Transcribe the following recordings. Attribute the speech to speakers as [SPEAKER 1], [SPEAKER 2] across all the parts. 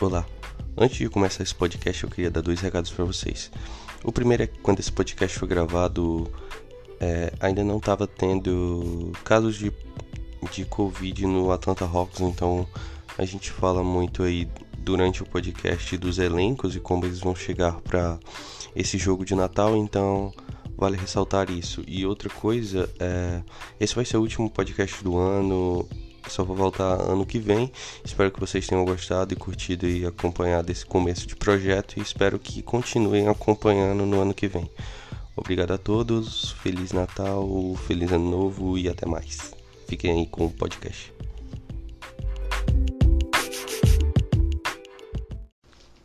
[SPEAKER 1] Olá. Antes de começar esse podcast, eu queria dar dois recados para vocês. O primeiro é que quando esse podcast foi gravado, é, ainda não estava tendo casos de, de Covid no Atlanta Hawks, então a gente fala muito aí durante o podcast dos elencos e como eles vão chegar para esse jogo de Natal, então vale ressaltar isso. E outra coisa, é, esse vai ser o último podcast do ano. Só vou voltar ano que vem. Espero que vocês tenham gostado e curtido e acompanhado esse começo de projeto e espero que continuem acompanhando no ano que vem. Obrigado a todos, Feliz Natal, Feliz Ano Novo e até mais. Fiquem aí com o podcast.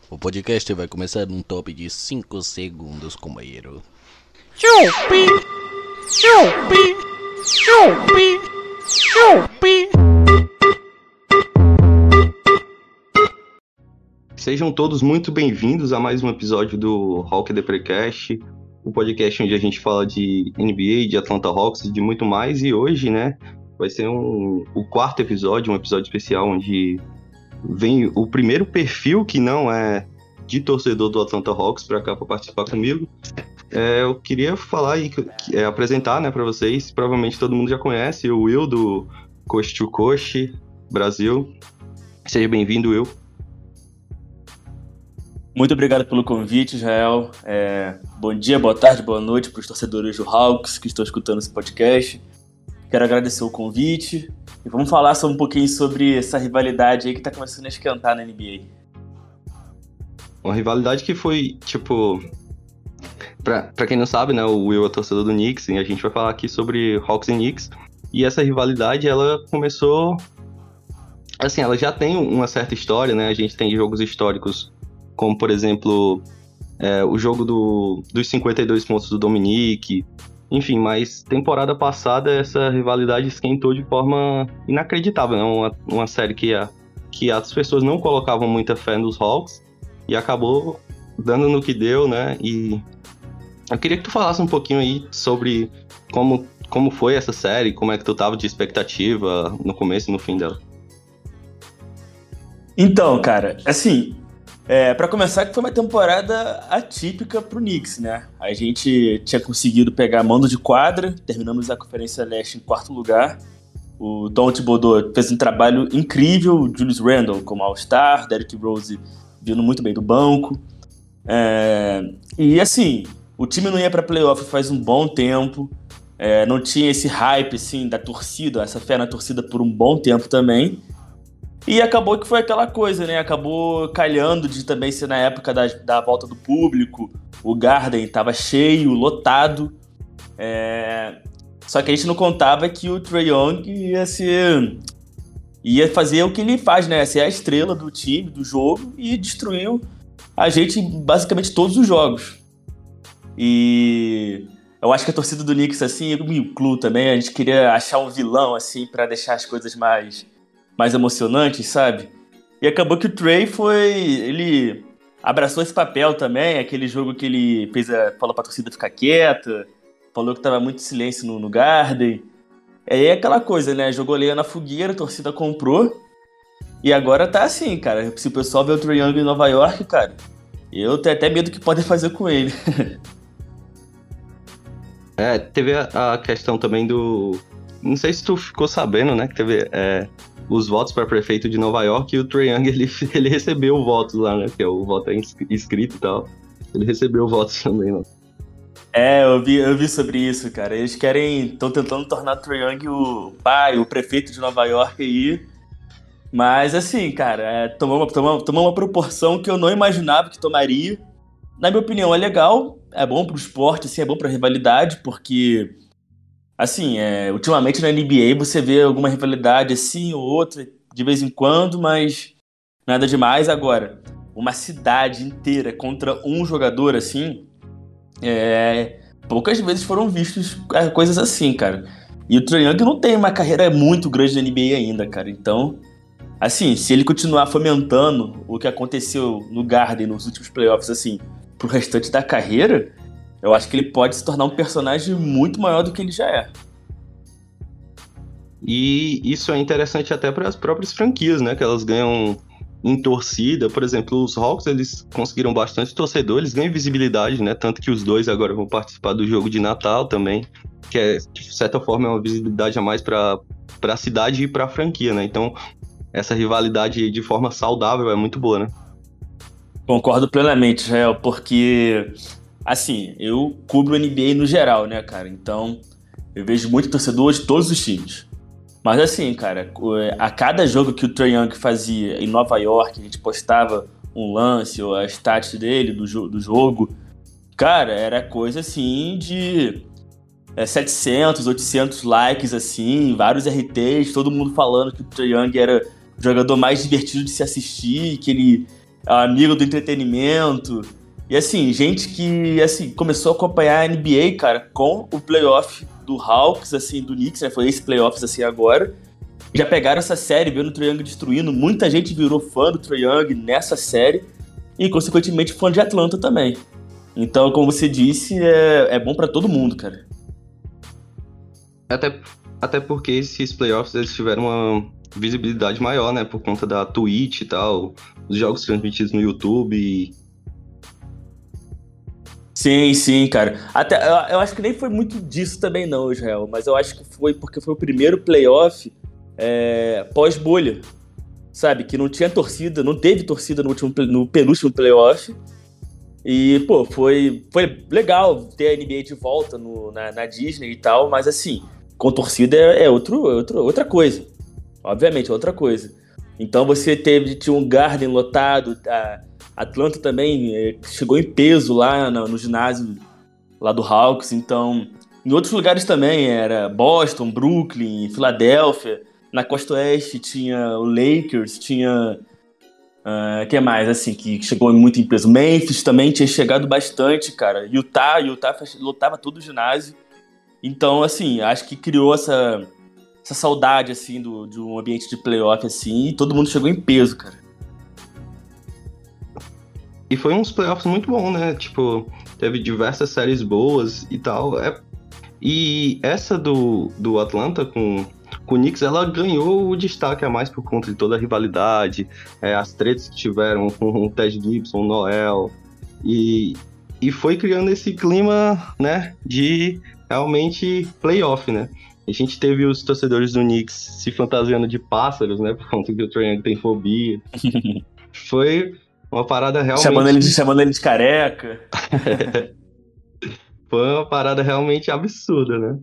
[SPEAKER 2] O podcast vai começar num top de 5 segundos, companheiro.
[SPEAKER 3] Chupi! Chupi! Chupi! Chupi!
[SPEAKER 1] Sejam todos muito bem-vindos a mais um episódio do Rock The Precast, o podcast onde a gente fala de NBA, de Atlanta Hawks e de muito mais. E hoje, né, vai ser um, o quarto episódio, um episódio especial onde vem o primeiro perfil que não é de torcedor do Atlanta Hawks para cá para participar comigo. É, eu queria falar e é, apresentar, né, para vocês. Provavelmente todo mundo já conhece o Will do Coach to Coach Brasil. Seja bem-vindo, Will.
[SPEAKER 4] Muito obrigado pelo convite, Israel. É, bom dia, boa tarde, boa noite para os torcedores do Hawks que estão escutando esse podcast. Quero agradecer o convite e vamos falar um pouquinho sobre essa rivalidade aí que está começando a esquentar na NBA.
[SPEAKER 1] Uma rivalidade que foi, tipo. Pra, pra quem não sabe, né, o Will é torcedor do Knicks e a gente vai falar aqui sobre Hawks e Knicks. E essa rivalidade, ela começou. Assim, ela já tem uma certa história, né? A gente tem jogos históricos, como por exemplo, é, o jogo do, dos 52 pontos do Dominique. Enfim, mas temporada passada essa rivalidade esquentou de forma inacreditável, né? Uma, uma série que, a, que as pessoas não colocavam muita fé nos Hawks e acabou dando no que deu, né? E eu queria que tu falasse um pouquinho aí sobre como, como foi essa série, como é que tu tava de expectativa no começo e no fim dela.
[SPEAKER 4] Então, cara, assim, é, para começar, que foi uma temporada atípica pro Knicks, né? A gente tinha conseguido pegar mando de quadra, terminamos a Conferência Leste em quarto lugar. O Tom Thibodeau fez um trabalho incrível, o Julius Randle como All-Star, Derrick Rose vindo muito bem do banco. É, e assim, o time não ia para playoff faz um bom tempo. É, não tinha esse hype assim da torcida, essa fé na torcida por um bom tempo também. E acabou que foi aquela coisa, né? Acabou calhando de também ser na época da, da volta do público. O Garden estava cheio, lotado. É... Só que a gente não contava que o Trae Young ia ser ia fazer o que ele faz, né? Ser a estrela do time, do jogo, e destruiu a gente em basicamente todos os jogos. E eu acho que a torcida do Knicks, assim, e o Clu também, a gente queria achar um vilão, assim, para deixar as coisas mais, mais emocionantes, sabe? E acabou que o Trey foi. Ele abraçou esse papel também, aquele jogo que ele fez a, falou pra torcida ficar quieta, falou que tava muito silêncio no, no Garden. É aquela coisa, né? Jogou lenha na fogueira, a torcida comprou. E agora tá assim, cara. Se o pessoal vê o Trae Young em Nova York, cara, eu tenho até medo do que podem fazer com ele.
[SPEAKER 1] é, teve a, questão também do. Não sei se tu ficou sabendo, né? Que teve é, os votos para prefeito de Nova York e o Trae Young ele, ele recebeu votos lá, né? Que é o voto é inscrito e tal. Ele recebeu votos também, né?
[SPEAKER 4] É, eu vi, eu vi sobre isso, cara. Eles querem. estão tentando tornar Trae Young o pai, o prefeito de Nova York aí. Mas assim, cara, é, tomou, uma, tomou, tomou uma proporção que eu não imaginava que tomaria. Na minha opinião, é legal, é bom pro esporte, assim, é bom pra rivalidade, porque. Assim, é, ultimamente na NBA você vê alguma rivalidade assim ou outra, de vez em quando, mas nada demais. Agora, uma cidade inteira contra um jogador assim é, poucas vezes foram vistos é, coisas assim, cara. E o Trae Young não tem uma carreira muito grande na NBA ainda, cara. Então, assim, se ele continuar fomentando o que aconteceu no Garden nos últimos playoffs, assim, pro restante da carreira, eu acho que ele pode se tornar um personagem muito maior do que ele já é.
[SPEAKER 1] E isso é interessante até para as próprias franquias, né? Que elas ganham em torcida, por exemplo, os Hawks eles conseguiram bastante torcedor, eles ganham visibilidade, né? Tanto que os dois agora vão participar do jogo de Natal também, que é, de certa forma é uma visibilidade a mais para a cidade e para a franquia, né? Então, essa rivalidade de forma saudável é muito boa, né?
[SPEAKER 4] Concordo plenamente, Israel, porque assim, eu cubro NBA no geral, né, cara? Então, eu vejo muito torcedor de todos os times. Mas assim, cara, a cada jogo que o Trae Young fazia em Nova York, a gente postava um lance ou a stat dele do, jo do jogo, cara, era coisa assim de é, 700, 800 likes, assim, vários RTs, todo mundo falando que o Trae Young era o jogador mais divertido de se assistir, que ele é amigo do entretenimento. E assim, gente que assim começou a acompanhar a NBA, cara, com o playoff do Hawks, assim, do Knicks, né? Foi esse playoffs assim agora. Já pegaram essa série, vendo o Trae Young destruindo. Muita gente virou fã do Trae Young nessa série e, consequentemente, fã de Atlanta também. Então, como você disse, é, é bom para todo mundo, cara.
[SPEAKER 1] Até, até porque esses playoffs eles tiveram uma visibilidade maior, né? Por conta da Twitch e tal, os jogos transmitidos no YouTube.
[SPEAKER 4] Sim, sim, cara. Até, eu, eu, acho que nem foi muito disso também, não, Israel. Mas eu acho que foi porque foi o primeiro playoff é, pós-bolha. Sabe? Que não tinha torcida, não teve torcida no, último, no penúltimo playoff. E, pô, foi, foi legal ter a NBA de volta no, na, na Disney e tal, mas assim, com torcida é, é, outro, é outro, outra coisa. Obviamente, é outra coisa. Então você teve, tinha um Garden lotado, a, Atlanta também é, chegou em peso lá no, no, ginásio lá do Hawks, então em outros lugares também era Boston, Brooklyn, Filadélfia. Na costa oeste tinha o Lakers, tinha uh, que mais assim que chegou muito em peso. Memphis também tinha chegado bastante, cara. Utah, Utah lotava todo o ginásio. Então assim, acho que criou essa essa saudade assim do, de um ambiente de playoff assim e todo mundo chegou em peso, cara.
[SPEAKER 1] E foi uns playoffs muito bom, né? Tipo, teve diversas séries boas e tal. É... E essa do, do Atlanta com, com o Knicks, ela ganhou o destaque a mais por conta de toda a rivalidade, é, as tretas que tiveram com o Ted Gibson, o Noel. E, e foi criando esse clima, né, de realmente playoff, né? A gente teve os torcedores do Knicks se fantasiando de pássaros, né? Por conta que o Trae tem fobia. Foi uma parada realmente.
[SPEAKER 4] Chamando ele de, chamando ele de careca.
[SPEAKER 1] Foi uma parada realmente absurda, né?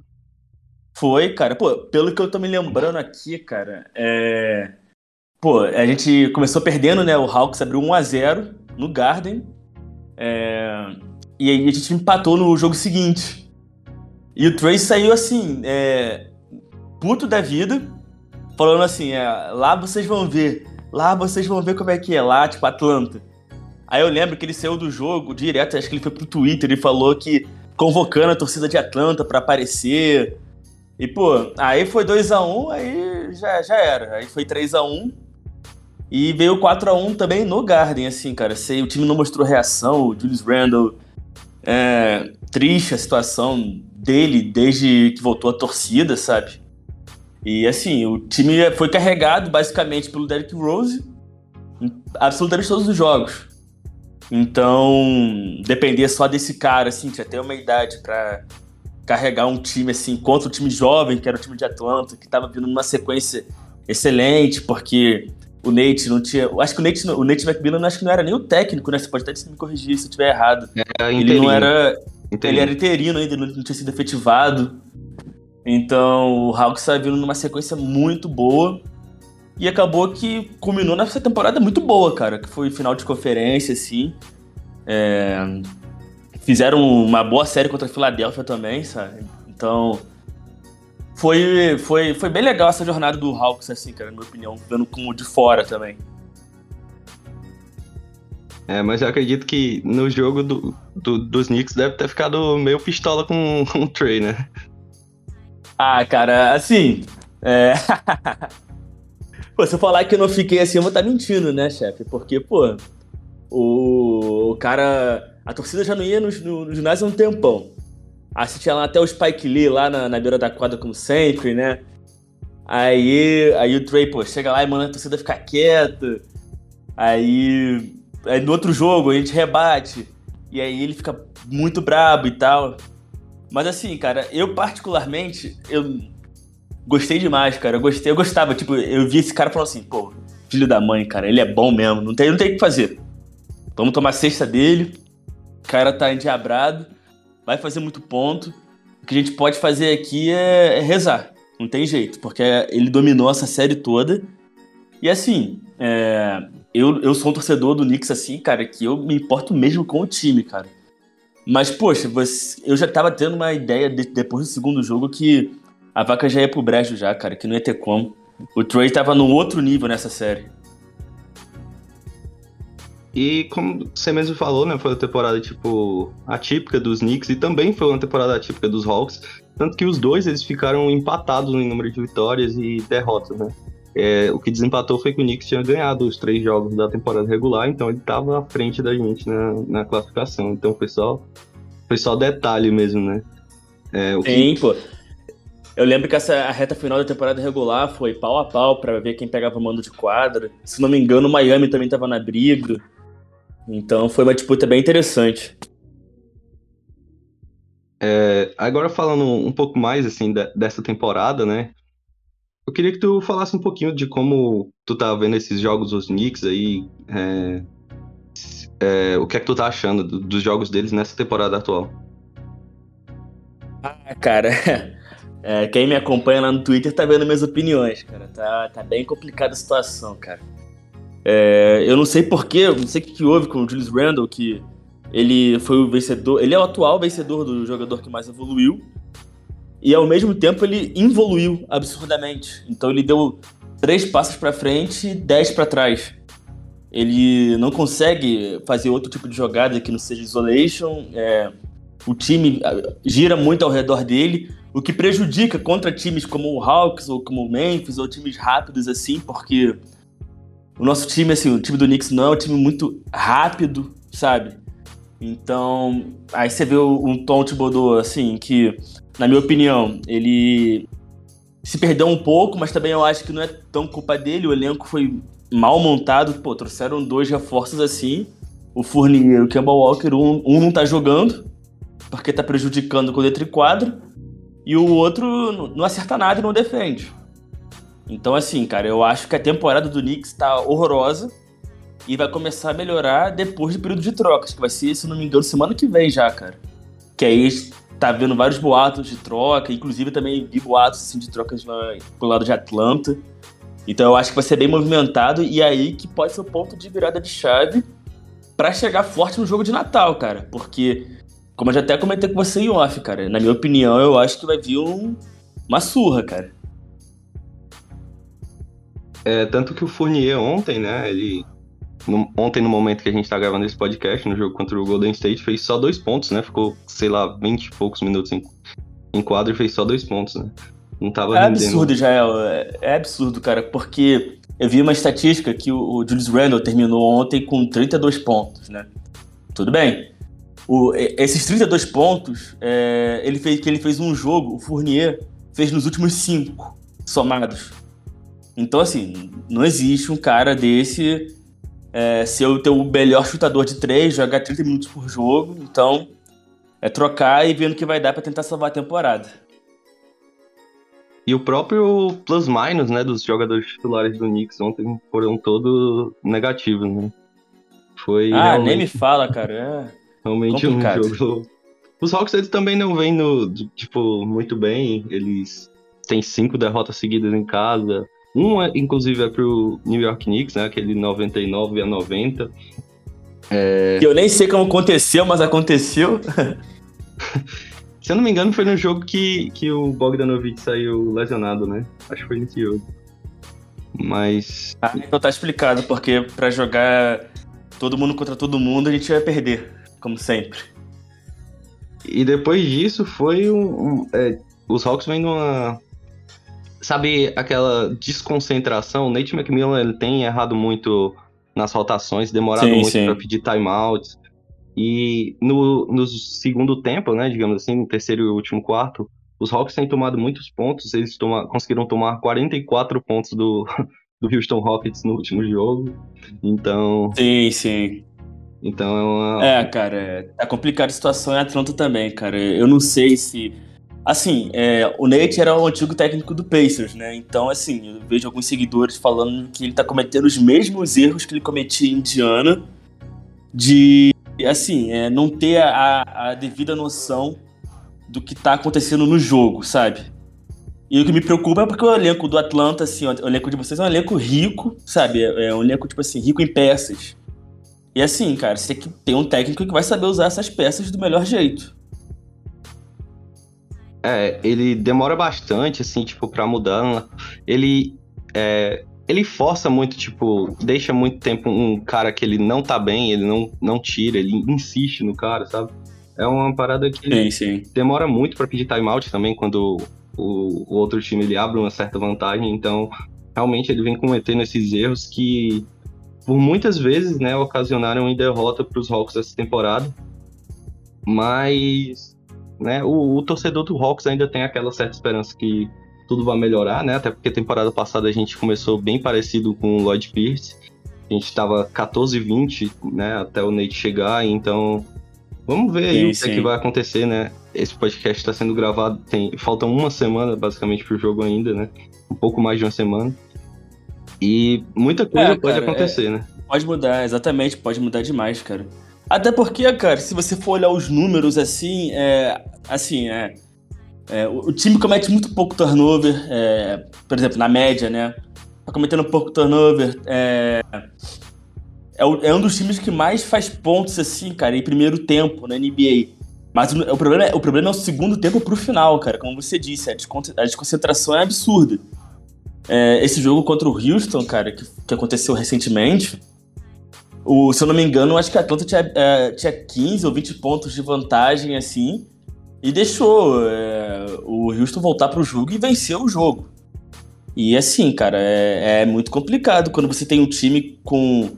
[SPEAKER 4] Foi, cara. Pô, pelo que eu tô me lembrando aqui, cara, é. Pô, a gente começou perdendo, né? O Hawks abriu 1x0 no Garden. É... E aí a gente empatou no jogo seguinte. E o Trace saiu assim, é... puto da vida, falando assim: é, lá vocês vão ver Lá vocês vão ver como é que é lá, tipo, Atlanta. Aí eu lembro que ele saiu do jogo direto, acho que ele foi pro Twitter e falou que convocando a torcida de Atlanta para aparecer. E, pô, aí foi 2 a 1 um, aí já, já era. Aí foi 3 a 1 e veio 4 a 1 também no Garden, assim, cara. O time não mostrou reação, o Julius Randle. É, triste a situação dele desde que voltou a torcida, sabe? E assim, o time foi carregado basicamente pelo Derrick Rose em absolutamente todos os jogos. Então, depender só desse cara, assim, tinha até uma idade para carregar um time assim contra o time jovem, que era o time de Atlanta, que estava vindo numa sequência excelente, porque o Nate não tinha. Acho que o Nate, o Nate McMillan acho que não era nem o técnico, né? Você pode até me corrigir se eu estiver errado.
[SPEAKER 1] É,
[SPEAKER 4] ele não era. Interino. Ele era interino ainda, não tinha sido efetivado. Então o Hawks está vindo numa sequência muito boa. E acabou que culminou nessa temporada muito boa, cara. Que foi final de conferência, assim. É... Fizeram uma boa série contra a Filadélfia também, sabe? Então. Foi, foi, foi bem legal essa jornada do Hawks, assim, cara, na minha opinião, vendo como de fora também.
[SPEAKER 1] É, mas eu acredito que no jogo do, do, dos Knicks deve ter ficado meio pistola com, com o Trey, né?
[SPEAKER 4] Ah, cara, assim. É... pô, se eu falar que eu não fiquei assim, eu vou estar tá mentindo, né, chefe? Porque, pô, o, o cara. A torcida já não ia no, no, no ginásio há um tempão. Assistia lá até o Spike Lee lá na, na beira da quadra, como sempre, né? Aí, aí o Trey, pô, chega lá e manda a torcida ficar quieta. Aí, aí no outro jogo a gente rebate. E aí ele fica muito brabo e tal. Mas assim, cara, eu particularmente, eu gostei demais, cara. Eu gostei, eu gostava, tipo, eu vi esse cara falando assim, pô, filho da mãe, cara, ele é bom mesmo, não tem, não tem o que fazer. Vamos tomar a cesta dele. O cara tá endiabrado, vai fazer muito ponto. O que a gente pode fazer aqui é, é rezar. Não tem jeito, porque ele dominou essa série toda. E assim, é, eu, eu sou um torcedor do Knicks assim, cara, que eu me importo mesmo com o time, cara. Mas, poxa, você, eu já tava tendo uma ideia de, depois do segundo jogo que a vaca já ia pro brejo já, cara, que não ia ter como. O Trey tava num outro nível nessa série.
[SPEAKER 1] E como você mesmo falou, né, foi uma temporada tipo atípica dos Knicks e também foi uma temporada atípica dos Hawks, tanto que os dois eles ficaram empatados em número de vitórias e derrotas, né? É, o que desempatou foi que o Knicks tinha ganhado os três jogos da temporada regular, então ele estava à frente da gente na, na classificação. Então foi só, foi só detalhe mesmo, né?
[SPEAKER 4] É, o Sim, que... pô. Eu lembro que essa a reta final da temporada regular foi pau a pau para ver quem pegava o mando de quadra. Se não me engano, o Miami também estava na briga. Então foi uma disputa bem interessante.
[SPEAKER 1] É, agora falando um pouco mais assim dessa temporada, né? Eu queria que tu falasse um pouquinho de como tu tá vendo esses jogos dos Knicks aí. É, é, o que é que tu tá achando do, dos jogos deles nessa temporada atual?
[SPEAKER 4] Ah, cara. É, quem me acompanha lá no Twitter tá vendo minhas opiniões, cara. Tá, tá bem complicada a situação, cara. É, eu não sei porquê, não sei o que, que houve com o Julius Randle, que ele foi o vencedor. Ele é o atual vencedor do jogador que mais evoluiu e ao mesmo tempo ele evoluiu absurdamente. Então ele deu três passos para frente e dez para trás. Ele não consegue fazer outro tipo de jogada que não seja isolation. É, o time gira muito ao redor dele, o que prejudica contra times como o Hawks ou como o Memphis ou times rápidos assim, porque o nosso time, assim, o time do Knicks não é um time muito rápido, sabe? Então, aí você vê um Tom Thibodeau, assim, que na minha opinião, ele se perdeu um pouco, mas também eu acho que não é tão culpa dele. O elenco foi mal montado. Pô, trouxeram dois reforços assim. O Fournier e o Campbell Walker. Um, um não tá jogando, porque tá prejudicando com dentro de quadro. E o outro não acerta nada e não defende. Então, assim, cara, eu acho que a temporada do Knicks tá horrorosa. E vai começar a melhorar depois do período de trocas, que vai ser, se não me engano, semana que vem já, cara. Que aí tá vendo vários boatos de troca, inclusive também vi boatos assim, de trocas na, pro lado de Atlanta. Então eu acho que vai ser bem movimentado e aí que pode ser o ponto de virada de chave para chegar forte no jogo de Natal, cara. Porque, como eu já até comentei com você em off, cara, na minha opinião, eu acho que vai vir um, uma surra, cara.
[SPEAKER 1] É, tanto que o Fournier ontem, né, ele no, ontem, no momento que a gente tá gravando esse podcast, no jogo contra o Golden State, fez só dois pontos, né? Ficou, sei lá, 20 e poucos minutos em, em quadro e fez só dois pontos, né? Não tava
[SPEAKER 4] É rendendo. absurdo, Jael. É, é absurdo, cara, porque eu vi uma estatística que o, o Julius Randle terminou ontem com 32 pontos, né? Tudo bem. O, esses 32 pontos, é, ele fez que ele fez um jogo, o Fournier fez nos últimos cinco somados. Então, assim, não existe um cara desse é, ser o teu melhor chutador de três, jogar 30 minutos por jogo. Então, é trocar e vendo o que vai dar para tentar salvar a temporada.
[SPEAKER 1] E o próprio plus-minus, né, dos jogadores titulares do Knicks ontem foram todos negativos, né?
[SPEAKER 4] Foi ah, nem me fala, cara. É
[SPEAKER 1] realmente complicado. um jogo... Os Hawks, eles também não vêm, no, tipo, muito bem. Eles têm cinco derrotas seguidas em casa. Um, é, inclusive, é pro New York Knicks, né? Aquele 99 a 90.
[SPEAKER 4] É... Eu nem sei como aconteceu, mas aconteceu.
[SPEAKER 1] Se eu não me engano, foi no jogo que, que o Bogdanovich saiu lesionado, né? Acho que foi nesse jogo. Mas.
[SPEAKER 4] Ah, então tá explicado, porque para jogar todo mundo contra todo mundo, a gente vai perder, como sempre.
[SPEAKER 1] E depois disso foi um. um é, os Hawks vêm numa sabe aquela desconcentração? O Nate McMillan ele tem errado muito nas rotações, demorado sim, muito para pedir timeouts. E no, no segundo tempo, né, digamos assim, no terceiro e último quarto, os Hawks têm tomado muitos pontos, eles toma, conseguiram tomar 44 pontos do, do Houston Rockets no último jogo. Então,
[SPEAKER 4] Sim, sim.
[SPEAKER 1] então é uma.
[SPEAKER 4] É, cara, é, tá complicada a situação em Atlanta também, cara. Eu não sei se. Assim, é, o Nate era o antigo técnico do Pacers, né? Então, assim, eu vejo alguns seguidores falando que ele tá cometendo os mesmos erros que ele cometia em Indiana, de, assim, é, não ter a, a devida noção do que tá acontecendo no jogo, sabe? E o que me preocupa é porque o elenco do Atlanta, assim, o elenco de vocês é um elenco rico, sabe? É é um elenco, tipo assim, rico em peças. E assim, cara, você tem que ter um técnico que vai saber usar essas peças do melhor jeito.
[SPEAKER 1] É, ele demora bastante, assim, tipo, pra mudar. Ele. é, ele força muito, tipo, deixa muito tempo um cara que ele não tá bem, ele não, não tira, ele insiste no cara, sabe? É uma parada que
[SPEAKER 4] Sim, sim.
[SPEAKER 1] demora muito pra pedir timeout também quando o, o outro time ele abre uma certa vantagem, então realmente ele vem cometendo esses erros que por muitas vezes, né, ocasionaram em derrota para os Hawks essa temporada. Mas, né, o, o torcedor do Hawks ainda tem aquela certa esperança que tudo vai melhorar, né? Até porque temporada passada a gente começou bem parecido com o Lloyd Pierce. A gente estava 14-20, né, até o Nate chegar, então vamos ver aí
[SPEAKER 4] Sim,
[SPEAKER 1] o que, é que vai acontecer, né? Esse podcast está sendo gravado, tem falta uma semana basicamente pro jogo ainda, né? Um pouco mais de uma semana. E muita coisa
[SPEAKER 4] É,
[SPEAKER 1] pode
[SPEAKER 4] cara,
[SPEAKER 1] acontecer, né?
[SPEAKER 4] Pode mudar, exatamente, pode mudar demais, cara. Até porque, cara, se você for olhar os números assim, é. Assim, é. é, o time comete muito pouco turnover, é, por exemplo, na média, né? Tá cometendo pouco turnover. É, é, é um dos times que mais faz pontos, assim, cara, em primeiro tempo na NBA. Mas o, o problema, é, o problema é o segundo tempo pro final, cara. Como você disse, a desconcentração é absurda. É, esse jogo contra o Houston, cara, que, que aconteceu recentemente, o, se eu não me engano, acho que a Atlanta tinha, é, tinha 15 ou 20 pontos de vantagem, assim, e deixou é, o Houston voltar pro jogo e vencer o jogo. E assim, cara, é, é muito complicado quando você tem um time com,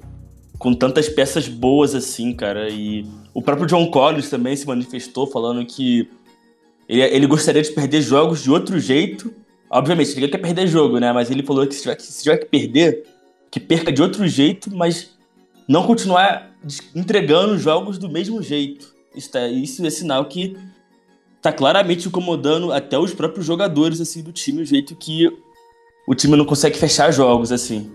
[SPEAKER 4] com tantas peças boas assim, cara. E o próprio John Collins também se manifestou falando que ele, ele gostaria de perder jogos de outro jeito. Obviamente, ninguém quer perder jogo, né? Mas ele falou que se tiver, se tiver que perder, que perca de outro jeito, mas não continuar entregando jogos do mesmo jeito. Isso, tá- isso é sinal que tá claramente incomodando até os próprios jogadores assim do time, o jeito que o time não consegue fechar jogos assim.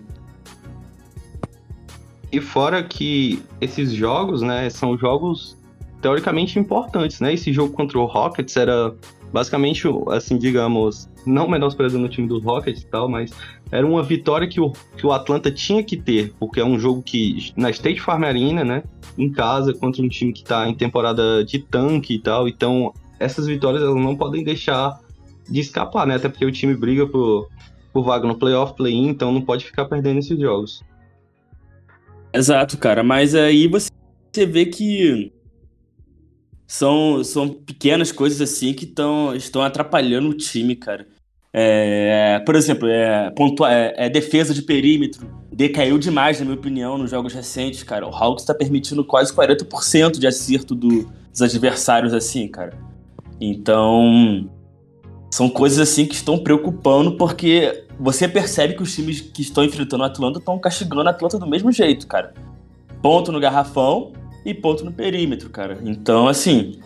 [SPEAKER 1] E fora que esses jogos, né, são jogos teoricamente importantes, né? Esse jogo contra o Rockets era basicamente, assim, digamos, não menosprezando o time dos Rockets e tal, mas era uma vitória que o, que o Atlanta tinha que ter, porque é um jogo que, na State Farm Arena, né, em casa, contra um time que tá em temporada de tanque e tal, então essas vitórias elas não podem deixar de escapar, né? Até porque o time briga por, por vaga no playoff, play-in, então não pode ficar perdendo esses jogos.
[SPEAKER 4] Exato, cara. Mas aí você vê que são, são pequenas coisas assim que tão, estão atrapalhando o time, cara. É, por exemplo, é, pontua- é, é defesa de perímetro. Decaiu demais, na minha opinião, nos jogos recentes, cara. O Hawks tá permitindo quase 40% de acerto do- dos adversários, assim, cara. Então, são coisas assim que estão preocupando, porque você percebe que os times que estão enfrentando a Atlanta estão castigando a Atlanta do mesmo jeito, cara. Ponto no garrafão e ponto no perímetro, cara. Então, assim,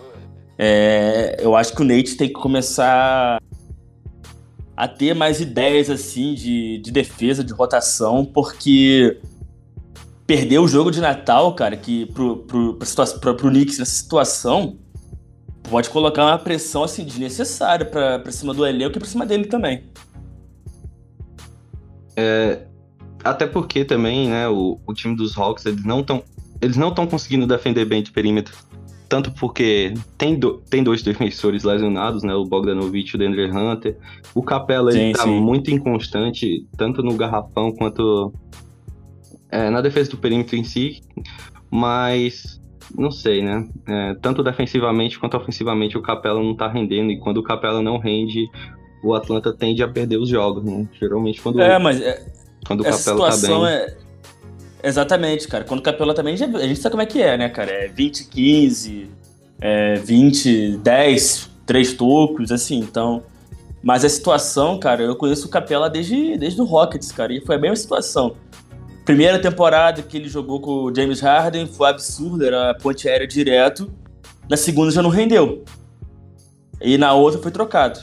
[SPEAKER 4] é, eu acho que o Nate tem que começar a ter mais ideias, assim, de, de defesa, de rotação, porque perder o jogo de Natal, cara, que pro, pro, pra pro Knicks nessa situação pode colocar uma pressão, assim, desnecessária pra, pra cima do elenco e pra cima dele também.
[SPEAKER 1] Até porque também, né, o, o time dos Hawks, eles não estão eles não estão conseguindo defender bem de perímetro. Tanto porque tem, do- tem dois defensores lesionados, né, o Bogdanovich e o Deandre Hunter. O Capela, ele
[SPEAKER 4] Sim,
[SPEAKER 1] tá
[SPEAKER 4] sim.
[SPEAKER 1] muito inconstante, tanto no garrafão quanto é, na defesa do perímetro em si. Mas, não sei, né, é, tanto defensivamente quanto ofensivamente o Capela não tá rendendo. E quando o Capela não rende, o Atlanta tende a perder os jogos, né? Geralmente quando,
[SPEAKER 4] É, mas é,
[SPEAKER 1] quando o Capela tá
[SPEAKER 4] situação
[SPEAKER 1] bem.
[SPEAKER 4] é. Exatamente, cara. Quando o Capela também, já- a gente sabe como é que é, né, cara? É 20, 15, é 20, 10, três tocos, assim. Então, Mas a situação, cara, eu conheço o Capela desde, desde o Rockets, cara, e foi a mesma situação. Primeira temporada que ele jogou com o James Harden foi absurdo, era ponte aérea direto. Na segunda já não rendeu. E na outra foi trocado.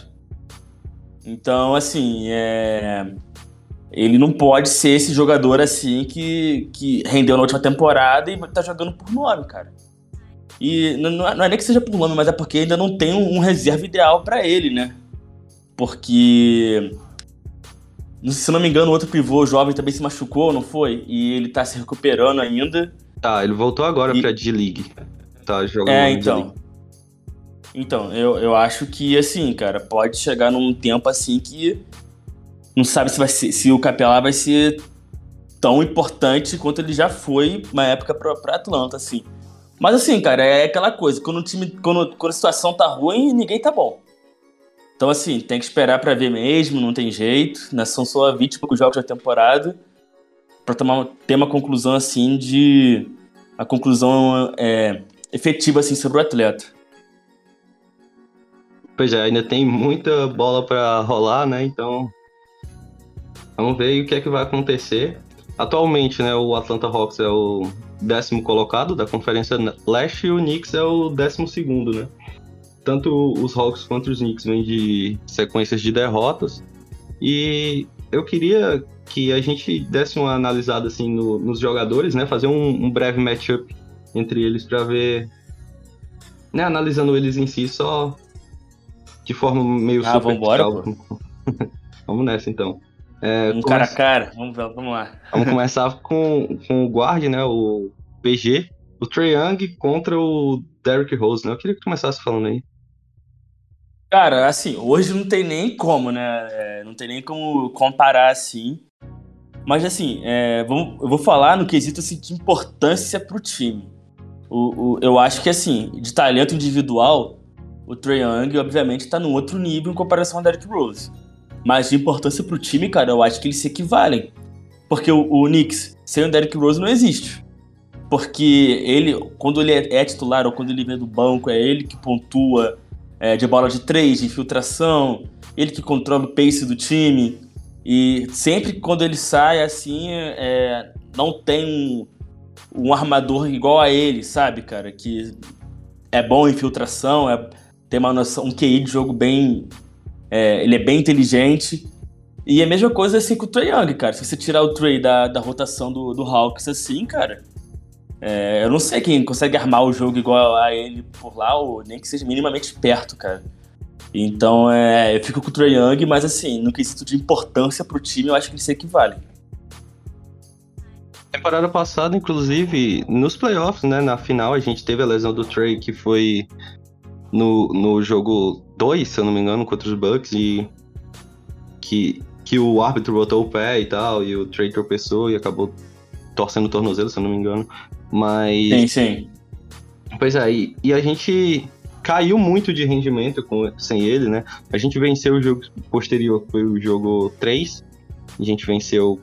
[SPEAKER 4] Então, assim, é... ele não pode ser esse jogador assim que, que rendeu na última temporada e tá jogando por nome, cara. E não, é nem que seja por nome, mas é porque ainda não tem um, reserva ideal para ele, né? Porque se não me engano, o outro pivô jovem também se machucou, não foi? E ele tá se recuperando ainda.
[SPEAKER 1] Tá, ele voltou agora e... pra D-League. Tá jogando
[SPEAKER 4] É, então. Então, eu, eu acho que, assim, cara, pode chegar num tempo assim que não sabe se, vai ser, se o Capelá vai ser tão importante quanto ele já foi na época pra, pra Atlanta, assim. Mas assim, cara, é aquela coisa, quando o time. Quando, quando a situação tá ruim, ninguém tá bom. Então, assim, tem que esperar para ver mesmo, não tem jeito. Né? São só 20 e poucos jogos da temporada para tomar, ter uma conclusão assim de. a conclusão é, efetiva assim sobre o atleta.
[SPEAKER 1] Pois é, ainda tem muita bola para rolar, né? Então. Vamos ver o que é que vai acontecer. Atualmente, né, o Atlanta Hawks é o décimo colocado da Conferência Leste e o Knicks é o décimo segundo, né? tanto os Hawks quanto os Knicks vêm de sequências de derrotas. E eu queria que a gente desse uma analisada assim no, nos jogadores, né? Fazer um, um breve matchup entre eles para ver, né? Analisando eles em si só de forma meio
[SPEAKER 4] ah, superficial. Vambora,
[SPEAKER 1] vamos nessa então.
[SPEAKER 4] É, um cara a cara, vamos, vamos lá.
[SPEAKER 1] Vamos começar com, com o guard, né? O PG, o Trae Young contra o Derrick Rose, né? Eu queria que começasse falando aí.
[SPEAKER 4] Cara, assim, hoje não tem nem como, né? É, não tem nem como comparar assim. Mas assim, é, vamos, eu vou falar no quesito assim, de importância pro time. O, o, eu acho que assim, de talento individual, o Trae Young, obviamente, tá num outro nível em comparação ao Derrick Rose. Mas de importância pro time, cara, eu acho que eles se equivalem. Porque o, o Knicks, sem o Derrick Rose, não existe. Porque ele, quando ele é, titular ou quando ele vem do banco, é ele que pontua, é, de bola de três, de infiltração, ele que controla o pace do time. E sempre quando ele sai assim, é, não tem um, um, armador igual a ele, sabe, cara? Que é bom em infiltração, é, tem uma noção, um QI de jogo bem. É, ele é bem inteligente. E a mesma coisa assim com o Trey Young, cara. Se você tirar o Trey da, da rotação do, do Hawks assim, cara, é, eu não sei quem consegue armar o jogo igual a ele por lá, ou nem que seja minimamente perto, cara. Então, é, eu fico com o Trae Young, mas assim, no quesito de importância pro time, eu acho que eles se equivalem.
[SPEAKER 1] Temporada passada, inclusive, nos playoffs, né, na final, a gente teve a lesão do Trey, que foi no, no jogo 2, se eu não me engano, contra os Bucks, e que, que o árbitro botou o pé e tal, e o Trey tropeçou e acabou torcendo o tornozelo, se eu não me engano. Mas.
[SPEAKER 4] Sim, sim.
[SPEAKER 1] Pois é, e, e a gente caiu muito de rendimento com, sem ele, né? A gente venceu o jogo posterior, que foi o jogo 3. A gente venceu.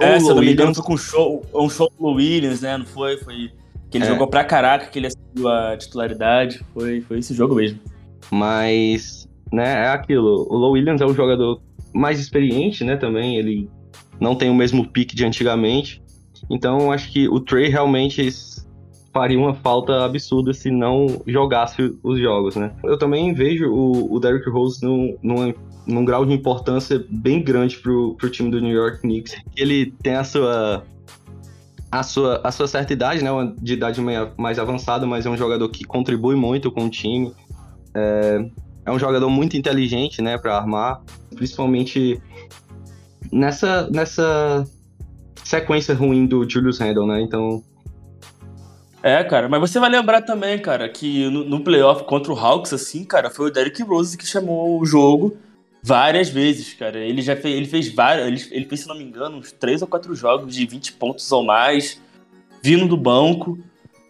[SPEAKER 4] É, se eu não me engano, foi com um show, um show do Williams, né? Não foi? Foi. Que ele é. jogou pra caraca, que ele assumiu a titularidade. Foi, foi esse jogo mesmo.
[SPEAKER 1] Mas, né, é aquilo. O Low Williams é um jogador mais experiente, né? Também. Ele não tem o mesmo pique de antigamente. Então, acho que o Trey realmente faria uma falta absurda se não jogasse os jogos, né? Eu também vejo o, o Derrick Rose num, num, num grau de importância bem grande pro, pro time do New York Knicks. Ele tem a sua a sua, a sua certa idade, né? De idade mais avançada, mas é um jogador que contribui muito com o time. É, é um jogador muito inteligente, né, para armar, principalmente nessa, nessa sequência ruim do Julius Randle, né? Então.
[SPEAKER 4] É, cara, mas você vai lembrar também, cara, que no, no playoff contra o Hawks, assim, cara, foi o Derrick Rose que chamou o jogo várias vezes, cara. Ele já fez, ele fez vários, ele, ele fez, se não me engano, uns três ou quatro jogos de 20 pontos ou mais, vindo do banco.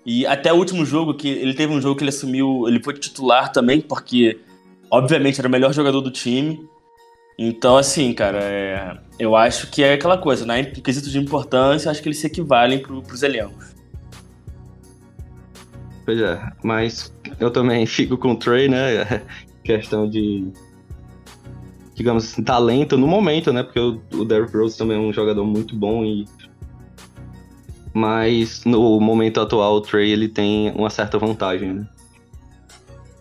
[SPEAKER 4] E até o último jogo, que ele teve um jogo que ele assumiu, ele foi titular também, porque obviamente era o melhor jogador do time. Então, assim, cara, é... eu acho que é aquela coisa, né? Em quesito de importância, acho que eles se equivalem pro, pros elencos.
[SPEAKER 1] Pois é, mas eu também fico com o Trey, né? Questão de, digamos assim, talento no momento, né? Porque o, o Derrick Rose também é um jogador muito bom e mas no momento atual o Trey ele tem uma certa vantagem, né?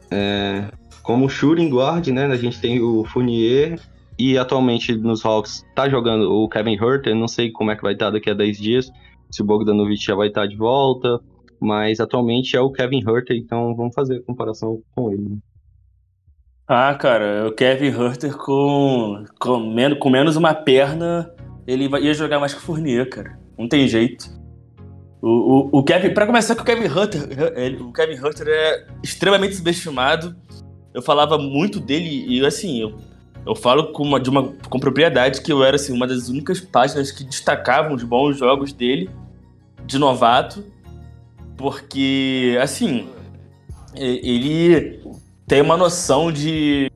[SPEAKER 1] É, como shooting guard, né? A gente tem o Fournier e atualmente nos Hawks tá jogando o Kevin Herter, não sei como é que vai estar daqui a 10 dias, se o Bogdanovich já vai estar de volta, mas atualmente é o Kevin Herter, então vamos fazer a comparação com ele. Né?
[SPEAKER 4] Ah, cara, o Kevin Herter com, com, menos, com menos uma perna, ele ia jogar mais que o Fournier, cara. Não tem jeito. O, o, o Kevin, para começar com o Kevin Hunter, ele, o Kevin Hunter é extremamente subestimado. Eu falava muito dele e assim, eu, eu falo com, uma, de uma, com propriedade que eu era assim, uma das únicas páginas que destacavam os bons jogos dele de novato, porque assim, ele tem uma noção de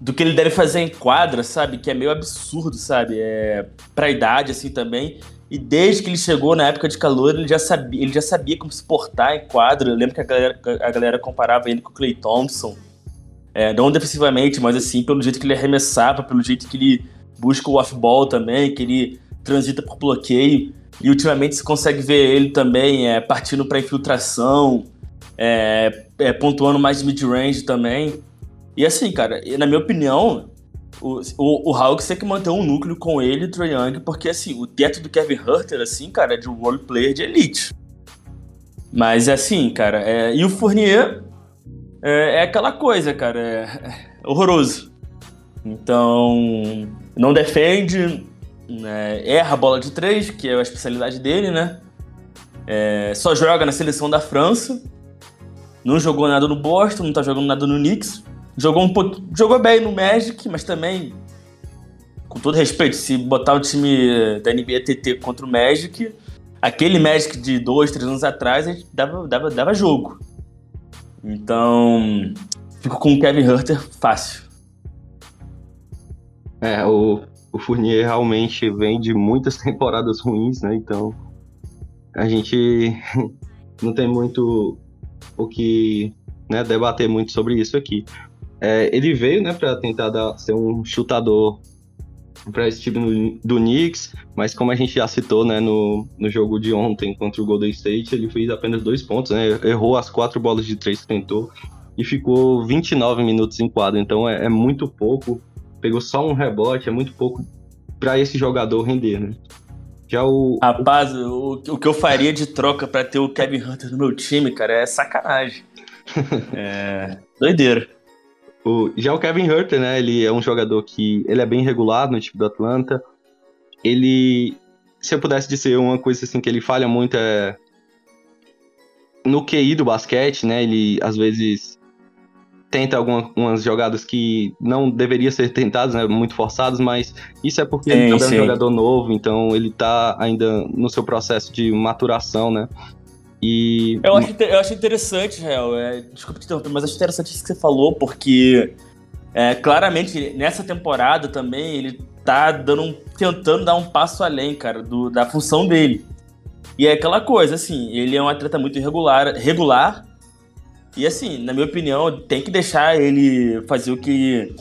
[SPEAKER 4] do que ele deve fazer em quadra, sabe? Que é meio absurdo, sabe? É, pra idade, assim, também. E desde que ele chegou na época de calor, ele já sabia, ele já sabia como se portar em quadro. Eu lembro que a galera, a galera comparava ele com o Clay Thompson. É, não defensivamente, mas assim, pelo jeito que ele arremessava, pelo jeito que ele busca o off-ball também, que ele transita por bloqueio. E ultimamente se consegue ver ele também é, partindo para infiltração, é, é, pontuando mais mid-range também. E assim, cara, na minha opinião, o, o, o Hawks tem que manter um núcleo com ele e o Trae Young, porque assim, o teto do Kevin Herter, assim, cara, é de um role player de elite. Mas assim, cara, é, e o Fournier é, é aquela coisa, cara, é, é, horroroso. Então, não defende, né, erra a bola de três, que é a especialidade dele, né? É, só joga na seleção da França. Não jogou nada no Boston, não tá jogando nada no Knicks. Jogou um jogou bem no Magic, mas também, com todo respeito, se botar o time da NBA TT contra o Magic, aquele Magic de dois, três anos atrás, dava, dava, dava jogo. Então, fico com o Kevin Herter fácil.
[SPEAKER 1] É, o, o Fournier realmente vem de muitas temporadas ruins, né? Então, a gente não tem muito o que né, debater muito sobre isso aqui. É, ele veio, né, para tentar dar, ser um chutador para esse time do Knicks, mas como a gente já citou, né, no, no jogo de ontem contra o Golden State, ele fez apenas dois pontos, né, errou as quatro bolas de três que tentou e ficou 29 minutos em quadro, então é, é muito pouco, pegou só um rebote, é muito pouco para esse jogador render, né. Já o.
[SPEAKER 4] Rapaz, o, o que eu faria de troca para ter o Kevin Hunter no meu time, cara, é sacanagem. é. doideira.
[SPEAKER 1] O, já o Kevin Herter, né? Ele é um jogador que ele é bem regular no time do Atlanta. Ele, se eu pudesse dizer uma coisa assim que ele falha muito é no QI do basquete, né? Ele às vezes tenta algumas jogadas que não deveria ser tentadas, né? Muito forçadas, mas isso é porque sim, ele também é um jogador novo, então ele tá ainda no seu processo de maturação, né?
[SPEAKER 4] E... Eu, acho, eu acho interessante, Real. É, desculpa te interromper, mas acho interessante isso que você falou, porque é, claramente nessa temporada também ele tá dando um, tentando dar um passo além, cara, do, da função dele. E é aquela coisa, assim, ele é um atleta muito irregular, regular. E assim, na minha opinião, tem que deixar ele fazer o que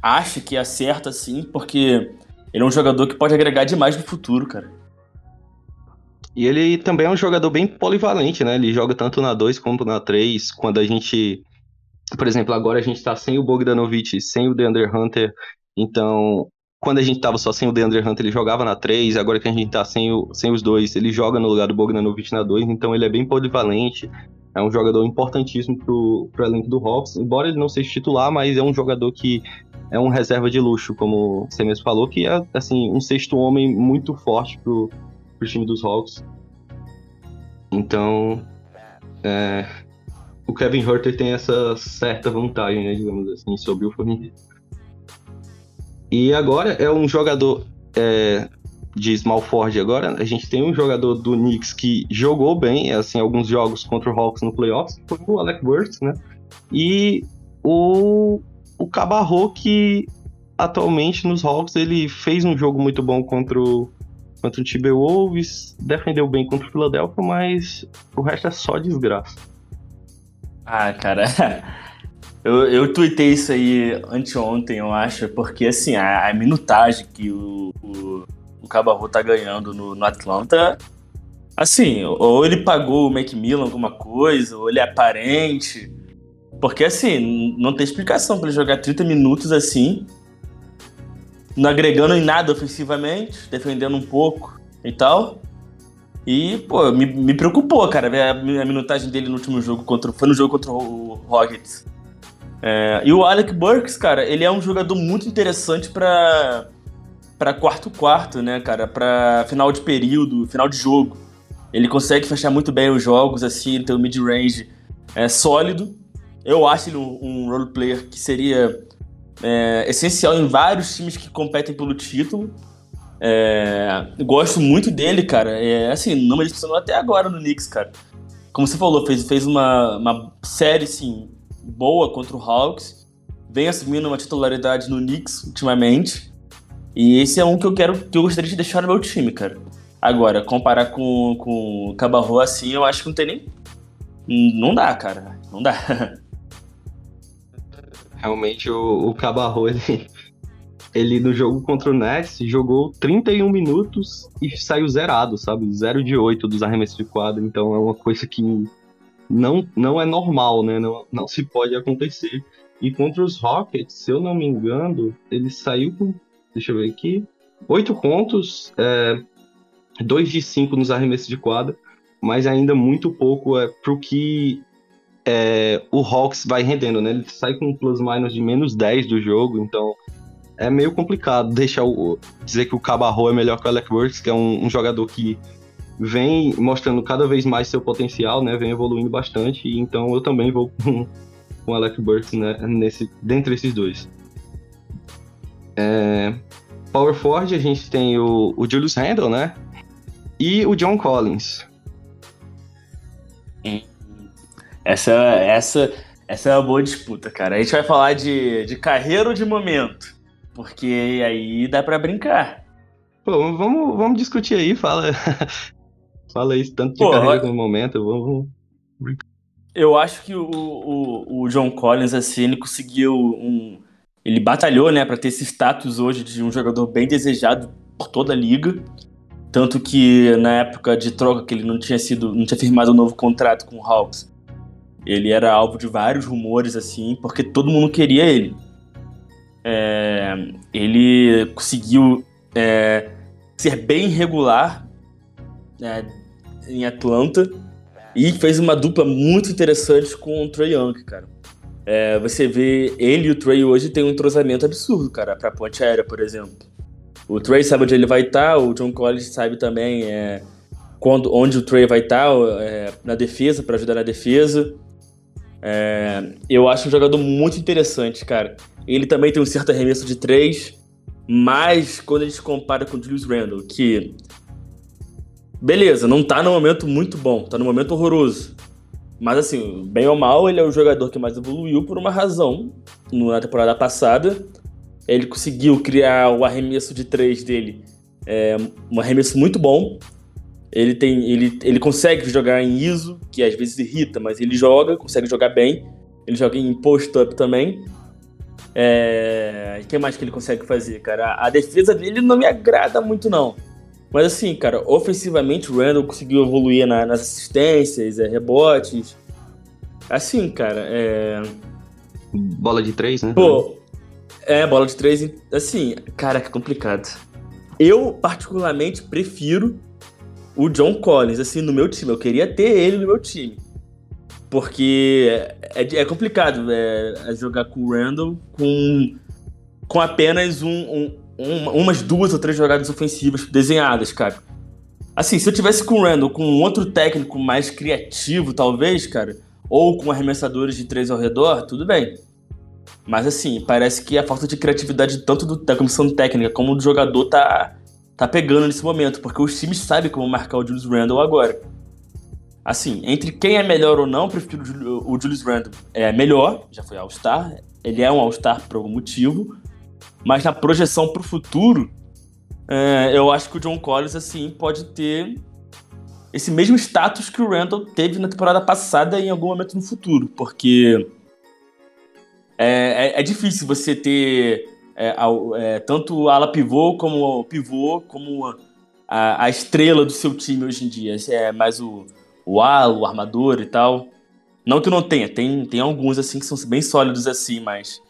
[SPEAKER 4] acha que é certo, assim, porque ele é um jogador que pode agregar demais no futuro, cara.
[SPEAKER 1] E ele também é um jogador bem polivalente, né? Ele joga tanto na 2 quanto na 3. Quando a gente. Por exemplo, agora a gente tá sem o Bogdanovich, sem o DeAndre Hunter. Então, quando a gente tava só sem o DeAndre Hunter, ele jogava na 3. Agora que a gente tá sem, o, sem os dois, ele joga no lugar do Bogdanovich na 2. Então, ele é bem polivalente. É um jogador importantíssimo pro, pro elenco do Hawks. Embora ele não seja titular, mas é um jogador que é um reserva de luxo, como você mesmo falou, que é assim um sexto homem muito forte pro, pro time dos Hawks. Então, é, o Kevin Herter tem essa certa vantagem, né, digamos assim, sobre o Fournier. E agora é um jogador é, de Small Ford agora, a gente tem um jogador do Knicks que jogou bem, assim, alguns jogos contra o Hawks no playoffs, foi o Alec Burks, né? E o, o Cabarro que atualmente nos Hawks ele fez um jogo muito bom contra o contra o Timberwolves, defendeu bem contra o Philadelphia, mas o resto é só desgraça.
[SPEAKER 4] Ah, cara. Eu, eu tuitei isso aí anteontem, eu acho, porque assim, a, a minutagem que o, o, o Cabarro tá ganhando no, no Atlanta, assim, ou ele pagou o Macmillan alguma coisa, ou ele é aparente. Porque assim, não tem explicação para ele jogar 30 minutos assim, não agregando em nada ofensivamente, defendendo um pouco e tal. E, pô, me, me preocupou, cara, ver a, a minutagem dele no último jogo contra. Foi no jogo contra o Rockets. É, e o Alec Burks, cara, ele é um jogador muito interessante para para quarto quarto, né, cara, para final de período, final de jogo. Ele consegue fechar muito bem os jogos, assim, tem um mid-range é, sólido. Eu acho ele um, um role player que seria é, essencial em vários times que competem pelo título. É, gosto muito dele, cara. É, assim, não me decepcionou até agora no Knicks, cara. Como você falou, fez, fez uma, uma série, assim, boa contra o Hawks. Vem assumindo uma titularidade no Knicks ultimamente. E esse é um que eu quero, que eu gostaria de deixar no meu time, cara. Agora, comparar com, com o Cabarro assim, eu acho que não tem nem. Não dá, cara. Não dá.
[SPEAKER 1] Realmente o, o Cabarro, ele, ele no jogo contra o Nets jogou 31 minutos e saiu zerado, sabe? 0 de 8 dos arremessos de quadra. Então é uma coisa que não, não é normal, né? Não, não se pode acontecer. E contra os Rockets, se eu não me engano, ele saiu com. Deixa eu ver aqui. 8 pontos, é, 2 de 5 nos arremessos de quadra, mas ainda muito pouco é, pro que é, o Hawks vai rendendo, né? Ele sai com um plus-minus de menos 10 do jogo, então é meio complicado deixar o, dizer que o Cabarro é melhor que o Alec Burks, que é um, um jogador que vem mostrando cada vez mais seu potencial, né? Vem evoluindo bastante, então eu também vou com, com o Alec Burks né? Nesse, dentre esses dois. É, Power Forward, a gente tem o, o Julius Randle, né? E o John Collins.
[SPEAKER 4] Essa, essa, essa é uma boa disputa, cara. A gente vai falar de, de carreira ou de momento? Porque aí dá para brincar.
[SPEAKER 1] Pô, vamos, vamos discutir aí, fala. Fala isso, tanto de Pô, carreira no momento, vamos.
[SPEAKER 4] Eu acho que o, o, o John Collins, assim, ele conseguiu um. Ele batalhou, né, para ter esse status hoje de um jogador bem desejado por toda a liga. Tanto que na época de troca que ele não tinha sido, não tinha firmado um novo contrato com o Hawks, ele era alvo de vários rumores assim, porque todo mundo queria ele. É, ele conseguiu é, ser bem regular né, em Atlanta e fez uma dupla muito interessante com o Trey Young, cara. É, você vê ele e o Trey hoje tem um entrosamento absurdo, cara, pra ponte aérea, por exemplo. O Trey sabe onde ele vai estar, tá, o John Collins sabe também é, quando, onde o Trey vai estar tá, é, na defesa, para ajudar na defesa. É, eu acho um jogador muito interessante, cara. Ele também tem um certo arremesso de três, mas quando a gente compara com o Julius Randle, que Beleza, não tá no momento muito bom, tá no momento horroroso. Mas assim, bem ou mal, ele é o jogador que mais evoluiu por uma razão. Na temporada passada, ele conseguiu criar o arremesso de três dele, é, um arremesso muito bom. Ele tem, ele, ele consegue jogar em ISO, que às vezes irrita, mas ele joga, consegue jogar bem. Ele joga em post-up também. É, o que mais que ele consegue fazer, cara? A defesa dele não me agrada muito, não. Mas assim, cara, ofensivamente o Randall conseguiu evoluir na, nas assistências, é, rebotes. Assim, cara, é.
[SPEAKER 1] Bola de três, né?
[SPEAKER 4] Pô, é, bola de três. Assim, cara, que complicado. Eu, particularmente, prefiro o John Collins, assim, no meu time. Eu queria ter ele no meu time. Porque é, é complicado é, é jogar com o Randall com, com apenas um, um um, umas duas ou três jogadas ofensivas desenhadas, cara. Assim, se eu tivesse com o Randall, com outro técnico mais criativo, talvez, cara, ou com arremessadores de três ao redor, tudo bem. Mas assim, parece que a falta de criatividade tanto do, da comissão técnica como do jogador tá, tá pegando nesse momento, porque os times sabem como marcar o Julius Randle agora. Assim, entre quem é melhor ou não, prefiro o Julius Randle. É melhor, já foi All-Star, ele é um All-Star por algum motivo, mas na projeção para o futuro, é, eu acho que o John Collins assim pode ter esse mesmo status que o Randall teve na temporada passada em algum momento no futuro, porque é, é, é difícil você ter é, é, tanto ala pivô como pivô, como a, a, estrela do seu time hoje em dia. É mais o, o ala, o armador e tal. Não que não tenha, tem, tem alguns assim que são bem sólidos assim, mas.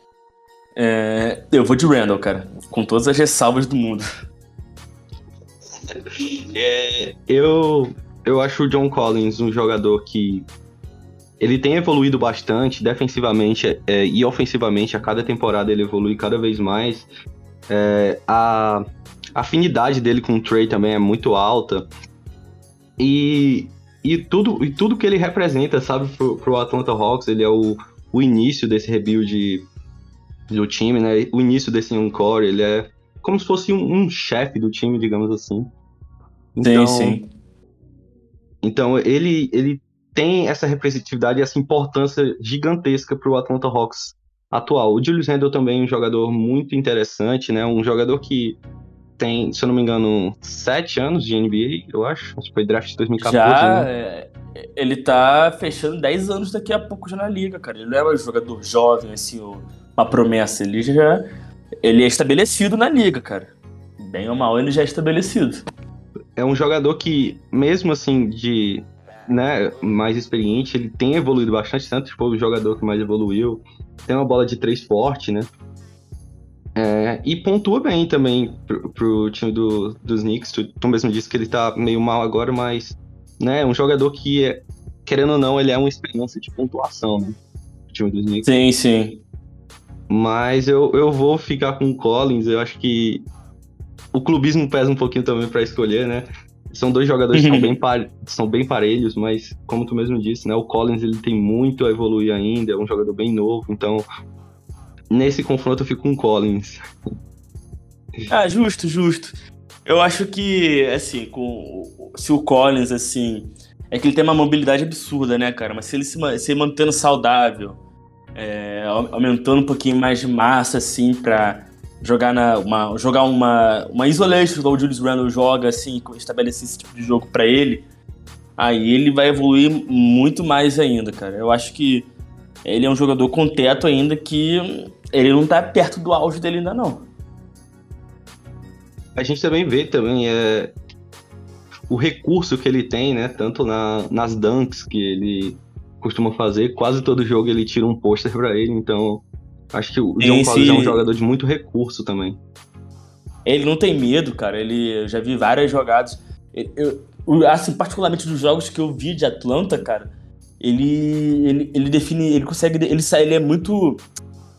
[SPEAKER 4] É, eu vou de Randall, cara. Com todas as ressalvas do mundo.
[SPEAKER 1] É, eu, eu acho o John Collins um jogador que ele tem evoluído bastante defensivamente é, e ofensivamente. A cada temporada ele evolui cada vez mais. É, a afinidade dele com o Trey também é muito alta. E, e, tudo, e tudo que ele representa, sabe, pro, pro Atlanta Hawks, ele é o, o início desse rebuild do time, né? O início desse young core, ele é como se fosse um, um chefe do time, digamos assim.
[SPEAKER 4] Então, sim, sim.
[SPEAKER 1] Então, ele, ele tem essa representatividade e essa importância gigantesca para o Atlanta Hawks atual. O Julius Randle também é um jogador muito interessante, né? Um jogador que tem, se eu não me engano, sete anos de NBA, eu acho. Acho que foi draft de 2014. Já, né?
[SPEAKER 4] é, ele tá fechando 10 anos daqui a pouco já na liga, cara. Ele não é um jogador jovem, assim, uma promessa. Ele já ele é estabelecido na liga, cara. Bem ou mal, ele já é estabelecido.
[SPEAKER 1] É um jogador que, mesmo assim, de né, mais experiente, ele tem evoluído bastante, tanto foi o jogador que mais evoluiu. Tem uma bola de três forte, né? É, e pontua bem também pro, pro time do, dos Knicks. Tu, tu, mesmo disse que ele tá meio mal agora, mas né, um jogador que, é, querendo ou não, ele é uma experiência de pontuação, né? O time dos Knicks.
[SPEAKER 4] Sim, sim.
[SPEAKER 1] Mas eu, eu vou ficar com o Collins. Eu acho que o clubismo pesa um pouquinho também para escolher, né? São dois jogadores que são bem, par... são bem parelhos, mas como tu mesmo disse, né? O Collins ele tem muito a evoluir ainda, é um jogador bem novo, então nesse confronto eu fico com o Collins.
[SPEAKER 4] Ah, justo, justo. Eu acho que, assim, com, se o Collins, assim, é que ele tem uma mobilidade absurda, né, cara? Mas se ele se, se mantendo saudável, é, aumentando um pouquinho mais de massa, assim, pra jogar na uma jogar uma uma isolation igual o Julius Randle joga assim estabelecer esse tipo de jogo para ele aí ele vai evoluir muito mais ainda cara. Eu acho que ele é um jogador com teto ainda que ele não tá perto do auge dele ainda não.
[SPEAKER 1] A gente também vê também é o recurso que ele tem né tanto na, nas dunks que ele costuma fazer quase todo jogo ele tira um pôster para ele então Acho que o John Collins é um jogador de muito recurso também.
[SPEAKER 4] Ele não tem medo, cara. Ele eu já vi várias jogadas. Eu, assim, particularmente dos jogos que eu vi de Atlanta, cara, ele, ele, ele define, ele consegue, ele sai, ele é muito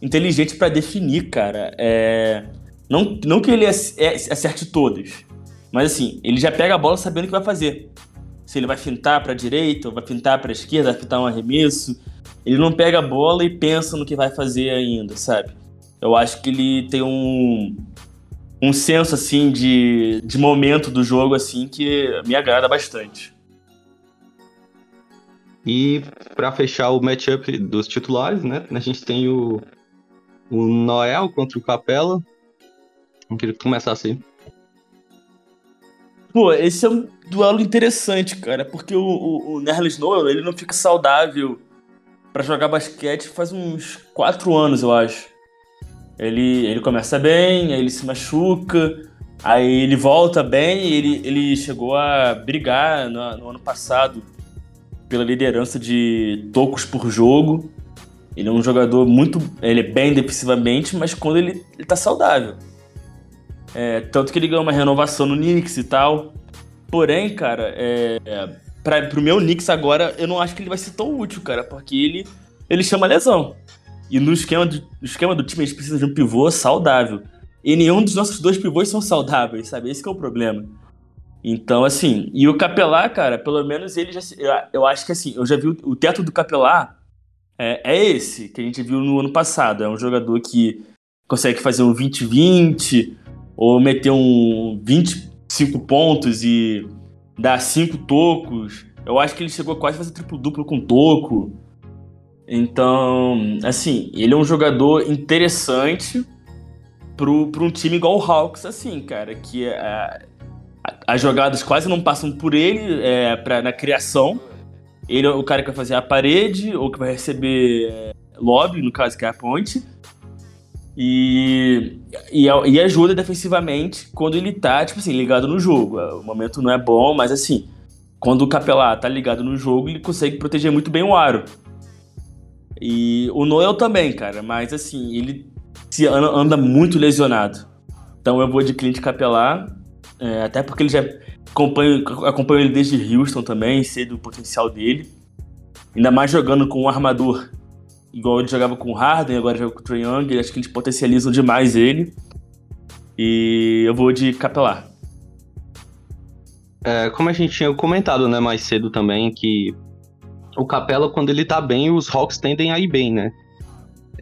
[SPEAKER 4] inteligente para definir, cara. É, não, não que ele é, acerte todas, mas assim, ele já pega a bola sabendo o que vai fazer. Se ele vai fintar para direita, ou vai fintar para esquerda, vai fintar um arremesso. Ele não pega a bola e pensa no que vai fazer ainda, sabe? Eu acho que ele tem um, um senso, assim, de, de momento do jogo, assim, que me agrada bastante.
[SPEAKER 1] E para fechar o matchup dos titulares, né? A gente tem o, o Noel contra o Capela. Eu queria que começasse aí.
[SPEAKER 4] Pô, esse é um duelo interessante, cara, porque o, o, o Nerles Noel, ele não fica saudável para jogar basquete faz uns quatro anos, eu acho. Ele, ele começa bem, aí ele se machuca, aí ele volta bem, ele, ele chegou a brigar no, no ano passado pela liderança de tocos por jogo. Ele é um jogador muito. Ele é bem defensivamente, mas quando ele, ele tá saudável. É, tanto que ele ganhou uma renovação no Knicks e tal. Porém, cara, é, pra, pro meu Knicks agora, eu não acho que ele vai ser tão útil, cara, porque ele, ele chama lesão. E no esquema, do, no esquema do time, a gente precisa de um pivô saudável. E nenhum dos nossos dois pivôs são saudáveis, sabe? Esse é o problema. Então, assim, e o Capelar, cara, pelo menos ele já. Eu acho que assim, eu já vi o, o teto do Capelar é, é, esse que a gente viu no ano passado. É um jogador que consegue fazer um 20-20 ou meter um 25 pontos e dar cinco tocos. Eu acho que ele chegou quase a fazer triplo-duplo com toco. Então, assim, ele é um jogador interessante pro um time igual o Hawks, assim, cara, que é, as jogadas quase não passam por ele é, pra, na criação. Ele é o cara que vai fazer a parede, ou que vai receber é, lobby, no caso que é a ponte. E, e, e, ajuda defensivamente quando ele tá, tipo assim, ligado no jogo. O momento não é bom, mas assim, quando o Capelá tá ligado no jogo, ele consegue proteger muito bem o aro. E o Noel também, cara, mas assim, ele se anda, anda muito lesionado. Então eu vou de Clint Capelá, é, até porque ele já acompanha, acompanha ele desde Houston também, sei do potencial dele. Ainda mais jogando com um armador igual ele jogava com o Harden, agora joga com o Trae Young, acho que eles potencializam demais ele. E eu vou de Capelá.
[SPEAKER 1] É, como a gente tinha comentado né, mais cedo também, que o Capela, quando ele tá bem, os Hawks tendem a ir bem, né?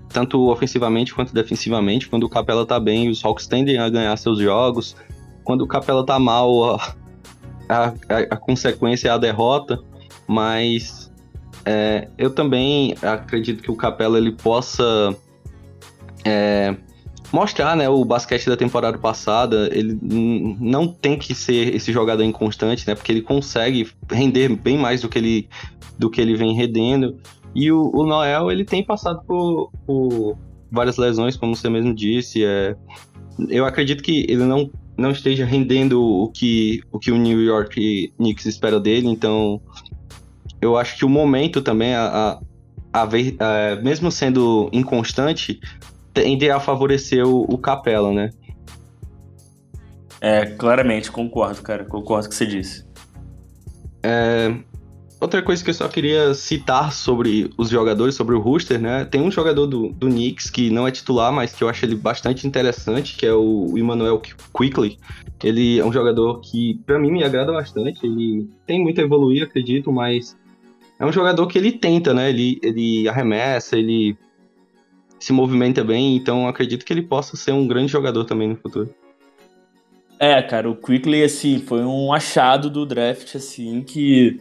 [SPEAKER 1] Tanto ofensivamente quanto defensivamente. Quando o Capela tá bem, os Hawks tendem a ganhar seus jogos. Quando o Capela tá mal, a, a, a consequência é a derrota. Mas é, eu também acredito que o Capela ele possa é, mostrar né, o basquete da temporada passada. Ele não tem que ser esse jogador inconstante, né? Porque ele consegue render bem mais do que ele, do que ele vem rendendo. E o, o Noel ele tem passado por, por, várias lesões, como você mesmo disse. É, eu acredito que ele não, não esteja rendendo o que, o que o New York Knicks espera dele, então eu acho que o momento também, a, a, a, a mesmo sendo inconstante, tende a favorecer o, o Capela, né?
[SPEAKER 4] É, claramente, concordo, cara. Concordo com o que você disse.
[SPEAKER 1] É, outra coisa que eu só queria citar sobre os jogadores, sobre o Rooster, né? Tem um jogador do, do Knicks que não é titular, mas que eu acho ele bastante interessante, que é o Emmanuel Quickly. Ele é um jogador que, para mim, me agrada bastante. Ele tem muito a evoluir, acredito, mas é um jogador que ele tenta, né? Ele, ele arremessa, ele se movimenta bem, então acredito que ele possa ser um grande jogador também no futuro.
[SPEAKER 4] É, cara, o Quickly, assim, foi um achado do draft, assim, que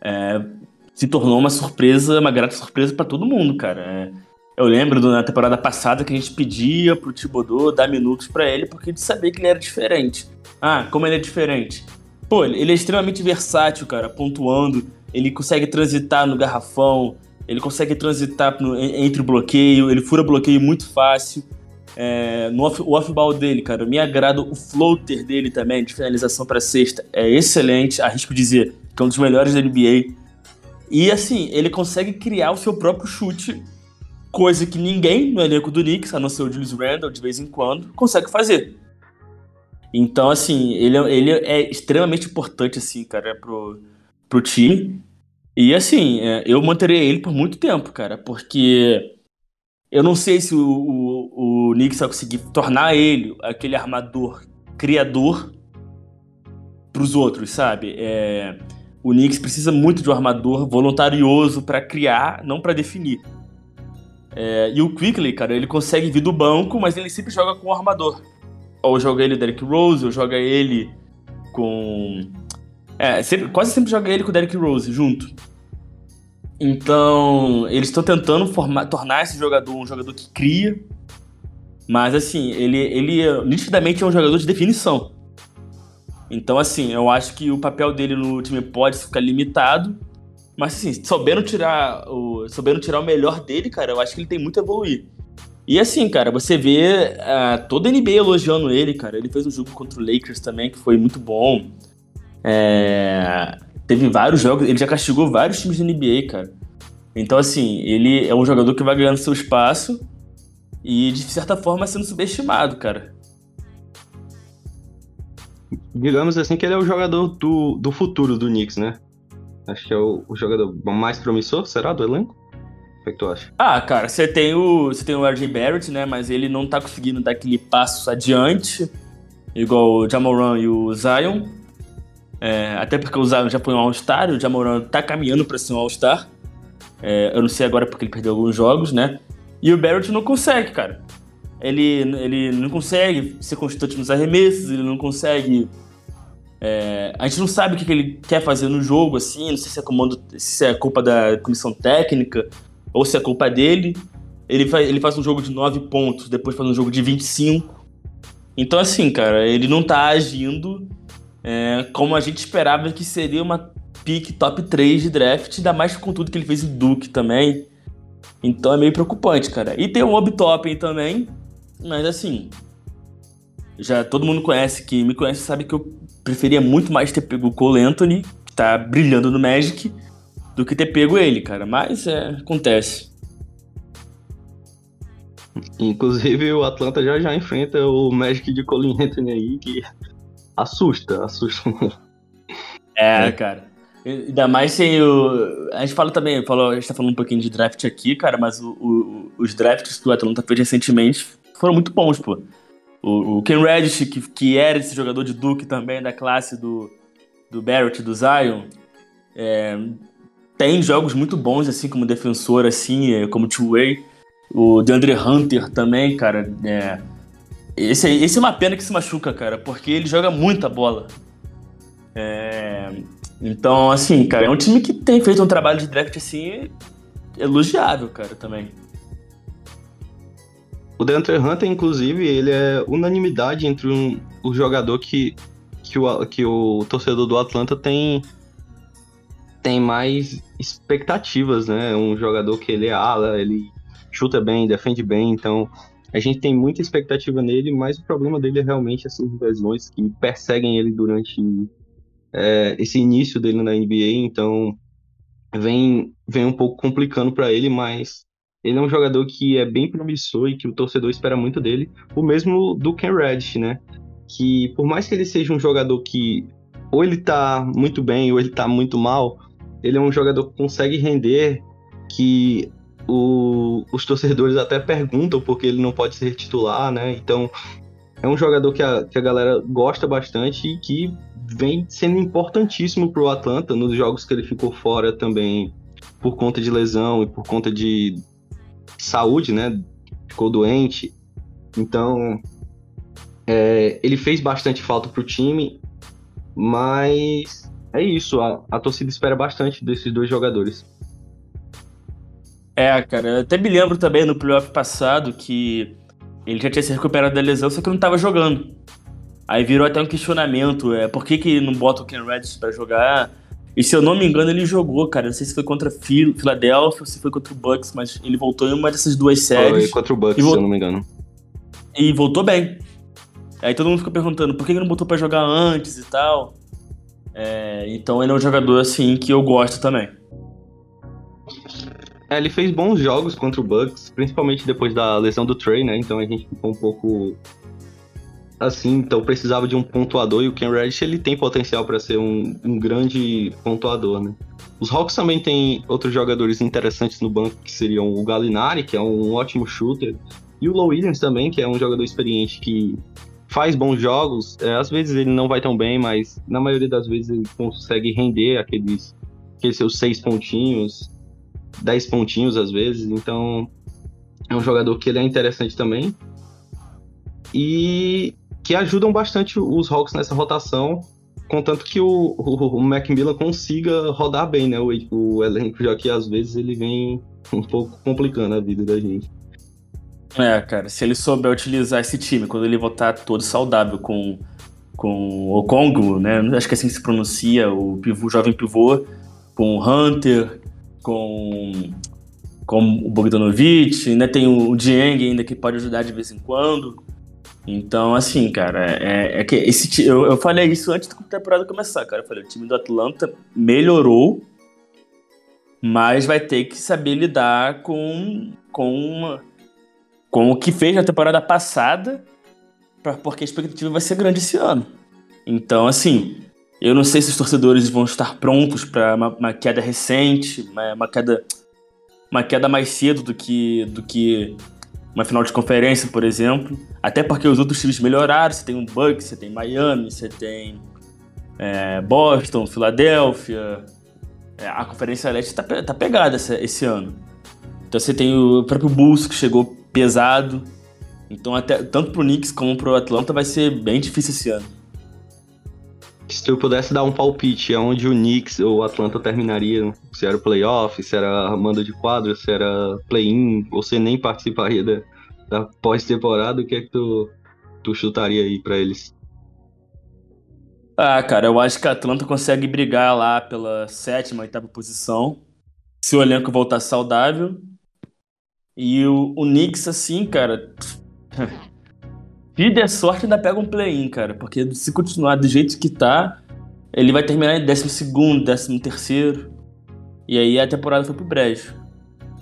[SPEAKER 4] é, se tornou uma surpresa, uma grata surpresa para todo mundo, cara. É, eu lembro na temporada passada que a gente pedia pro Thibodeau dar minutos para ele, porque a gente sabia que ele era diferente. Ah, como ele é diferente? Pô, ele é extremamente versátil, cara, pontuando, ele consegue transitar no garrafão, ele consegue transitar no, entre o bloqueio, ele fura bloqueio muito fácil. É, no off, o off-ball dele, cara, me agrada o floater dele também, de finalização para sexta, é excelente, arrisco dizer que é um dos melhores da NBA. E assim, ele consegue criar o seu próprio chute, coisa que ninguém no elenco do Knicks, a não ser o Julius Randle de vez em quando, consegue fazer. Então, assim, ele, é, ele é extremamente importante, assim, cara, pro, pro time. E assim, é, eu manteria ele por muito tempo, cara, porque eu não sei se o, o, o Knicks vai conseguir tornar ele aquele armador criador pros outros, sabe? É, o Knicks precisa muito de um armador voluntarioso para criar, não para definir. É, e o Quickly, cara, ele consegue vir do banco, mas ele sempre joga com o armador. Ou joga ele Derrick Rose, ou joga ele com. É, sempre, quase sempre joga ele com o Derrick Rose junto. Então, eles estão tentando formar, tornar esse jogador um jogador que cria. Mas, assim, ele, ele nitidamente é um jogador de definição. Então, assim, eu acho que o papel dele no time pode ficar limitado. Mas, assim, souberam tirar o, souberam tirar o melhor dele, cara, eu acho que ele tem muito a evoluir. E, assim, cara, você vê uh, toda a NBA elogiando ele, cara. Ele fez um jogo contra o Lakers também, que foi muito bom. É, teve vários jogos, ele já castigou vários times da NBA, cara. Então, assim, ele é um jogador que vai ganhando seu espaço e, de certa forma, sendo subestimado, cara.
[SPEAKER 1] Digamos assim que ele é o jogador do, do futuro do Knicks, né? Acho que é o, o jogador mais promissor, será, do elenco? O que, é que tu acha?
[SPEAKER 4] Ah, cara, você tem o. Você tem o RJ Barrett, né? Mas ele não tá conseguindo dar aquele passo adiante, igual o Jamoran e o Zion. É, até porque o Zion já foi um All-Star, o Jamoran tá caminhando para ser um All-Star. É, eu não sei agora porque ele perdeu alguns jogos, né? E o Barrett não consegue, cara. Ele, ele não consegue ser constante nos arremessos, ele não consegue. É, a gente não sabe o que, ele quer fazer no jogo, assim. Não sei se é, comando, se é culpa da comissão técnica ou se é culpa dele. Ele faz, ele faz um jogo de 9 pontos, depois faz um jogo de 25. Então, assim, cara, ele não tá agindo é, como a gente esperava que seria uma pick top 3 de draft, ainda mais com tudo que ele fez em Duke também. Então é meio preocupante, cara. E tem Obi Toppin também, mas assim, já todo mundo conhece, que me conhece sabe que eu preferia muito mais ter pego o Cole Anthony, que tá brilhando no Magic, do que ter pego ele, cara. Mas é, acontece.
[SPEAKER 1] Inclusive o Atlanta já já enfrenta o Magic de Colin Anthony aí, que assusta, assusta.
[SPEAKER 4] É, é. cara. Ainda mais sem o. A gente fala também, falou, a gente tá falando um pouquinho de draft aqui, cara, mas o, o, os drafts que o Atlanta fez recentemente foram muito bons, pô. O, o Ken Reddish, que, que era esse jogador de Duke também, da classe do, do Barrett, do Zion, é, tem jogos muito bons, assim, como defensor, assim, é, como two-way. O DeAndre Hunter também, cara, é, esse, esse é uma pena que se machuca, cara, porque ele joga muita bola. É, então, assim, cara, é um time que tem feito um trabalho de draft, assim, elogiável, cara, também.
[SPEAKER 1] O DeAndre Hunter, inclusive, ele é unanimidade entre um, o jogador que, que, o, que o torcedor do Atlanta tem tem mais expectativas, né? Um jogador que ele é ala, ele chuta bem, defende bem, então a gente tem muita expectativa nele, mas o problema dele é realmente essas lesões que perseguem ele durante é, esse início dele na NBA, então vem, vem um pouco complicando para ele, mas ele é um jogador que é bem promissor e que o torcedor espera muito dele. O mesmo do Ken Reddish, né? Que por mais que ele seja um jogador que ou ele tá muito bem ou ele tá muito mal, ele é um jogador que consegue render, que o, os torcedores até perguntam porque ele não pode ser titular, né? Então é um jogador que a, que a galera gosta bastante e que vem sendo importantíssimo para o Atlanta nos jogos que ele ficou fora também por conta de lesão e por conta de saúde, né? Ficou doente. Então, é, ele fez bastante falta pro time, mas é isso. A, a torcida espera bastante desses dois jogadores.
[SPEAKER 4] É, cara, eu até me lembro também no playoff passado que ele já tinha se recuperado da lesão, só que não estava jogando. Aí virou até um questionamento, é, por que, que não bota o Ken Reddish para jogar? E se eu não me engano, ele jogou, cara. Não sei se foi contra Philadelphia ou se foi contra o Bucks, mas ele voltou em uma dessas duas séries.
[SPEAKER 1] Foi contra o Bucks, se eu não me engano.
[SPEAKER 4] E voltou bem. Aí todo mundo ficou perguntando por que ele não botou para jogar antes e tal. É, então ele é um jogador assim que eu gosto também.
[SPEAKER 1] É, ele fez bons jogos contra o Bucks, principalmente depois da lesão do Trey, né? Então a gente ficou um pouco assim, então precisava de um pontuador e o Ken Reddish ele tem potencial para ser um, um, grande pontuador, né? Os Hawks também têm outros jogadores interessantes no banco que seriam o Galinari, que é um ótimo shooter, e o Low Williams também, que é um jogador experiente que faz bons jogos. É, às vezes ele não vai tão bem, mas na maioria das vezes ele consegue render aqueles, aqueles seus seis pontinhos, dez pontinhos às vezes. Então é um jogador que ele é interessante também. E que ajudam bastante os Hawks nessa rotação, contanto que o, o, o Macmillan consiga rodar bem, né? O, o elenco, já que às vezes ele vem um pouco complicando a vida da gente.
[SPEAKER 4] É, cara, se ele souber utilizar esse time, quando ele voltar todo saudável com, com o Congo, né? Acho que é assim se pronuncia, o pivô, jovem pivô, com o Hunter, com, com o Bogdanovich, né? Tem o Dieng ainda que pode ajudar de vez em quando. Então, assim, cara, é, é que esse eu, eu falei isso antes da temporada começar, cara. Eu falei, o time do Atlanta melhorou, mas vai ter que saber lidar com, com, uma, com o que fez na temporada passada, pra, porque a expectativa vai ser grande esse ano. Então, assim, eu não sei se os torcedores vão estar prontos para uma, uma, queda recente, uma, uma, queda uma queda mais cedo do que do que uma final de conferência, por exemplo. Até porque os outros times melhoraram. Você tem um Bucks, você tem Miami, você tem é, Boston, Filadélfia. É, a Conferência Leste tá, tá pegada esse, esse ano. Então você tem o próprio Bulls que chegou pesado. Então até tanto pro Knicks como pro Atlanta vai ser bem difícil esse ano.
[SPEAKER 1] Se eu pudesse dar um palpite aonde o Knicks ou o Atlanta terminaria, se era playoff, se era mando de quadro, se era play-in, você nem participaria da, da pós-temporada, o que é que tu, tu chutaria aí para eles?
[SPEAKER 4] Ah, cara, eu acho que a Atlanta consegue brigar lá pela sétima, oitava posição. Se o elenco voltar saudável. E o, o Knicks, assim, cara. Se der sorte, ainda pega um play-in, cara. Porque se continuar do jeito que tá, ele vai terminar em 12, 13. E aí a temporada foi pro brejo.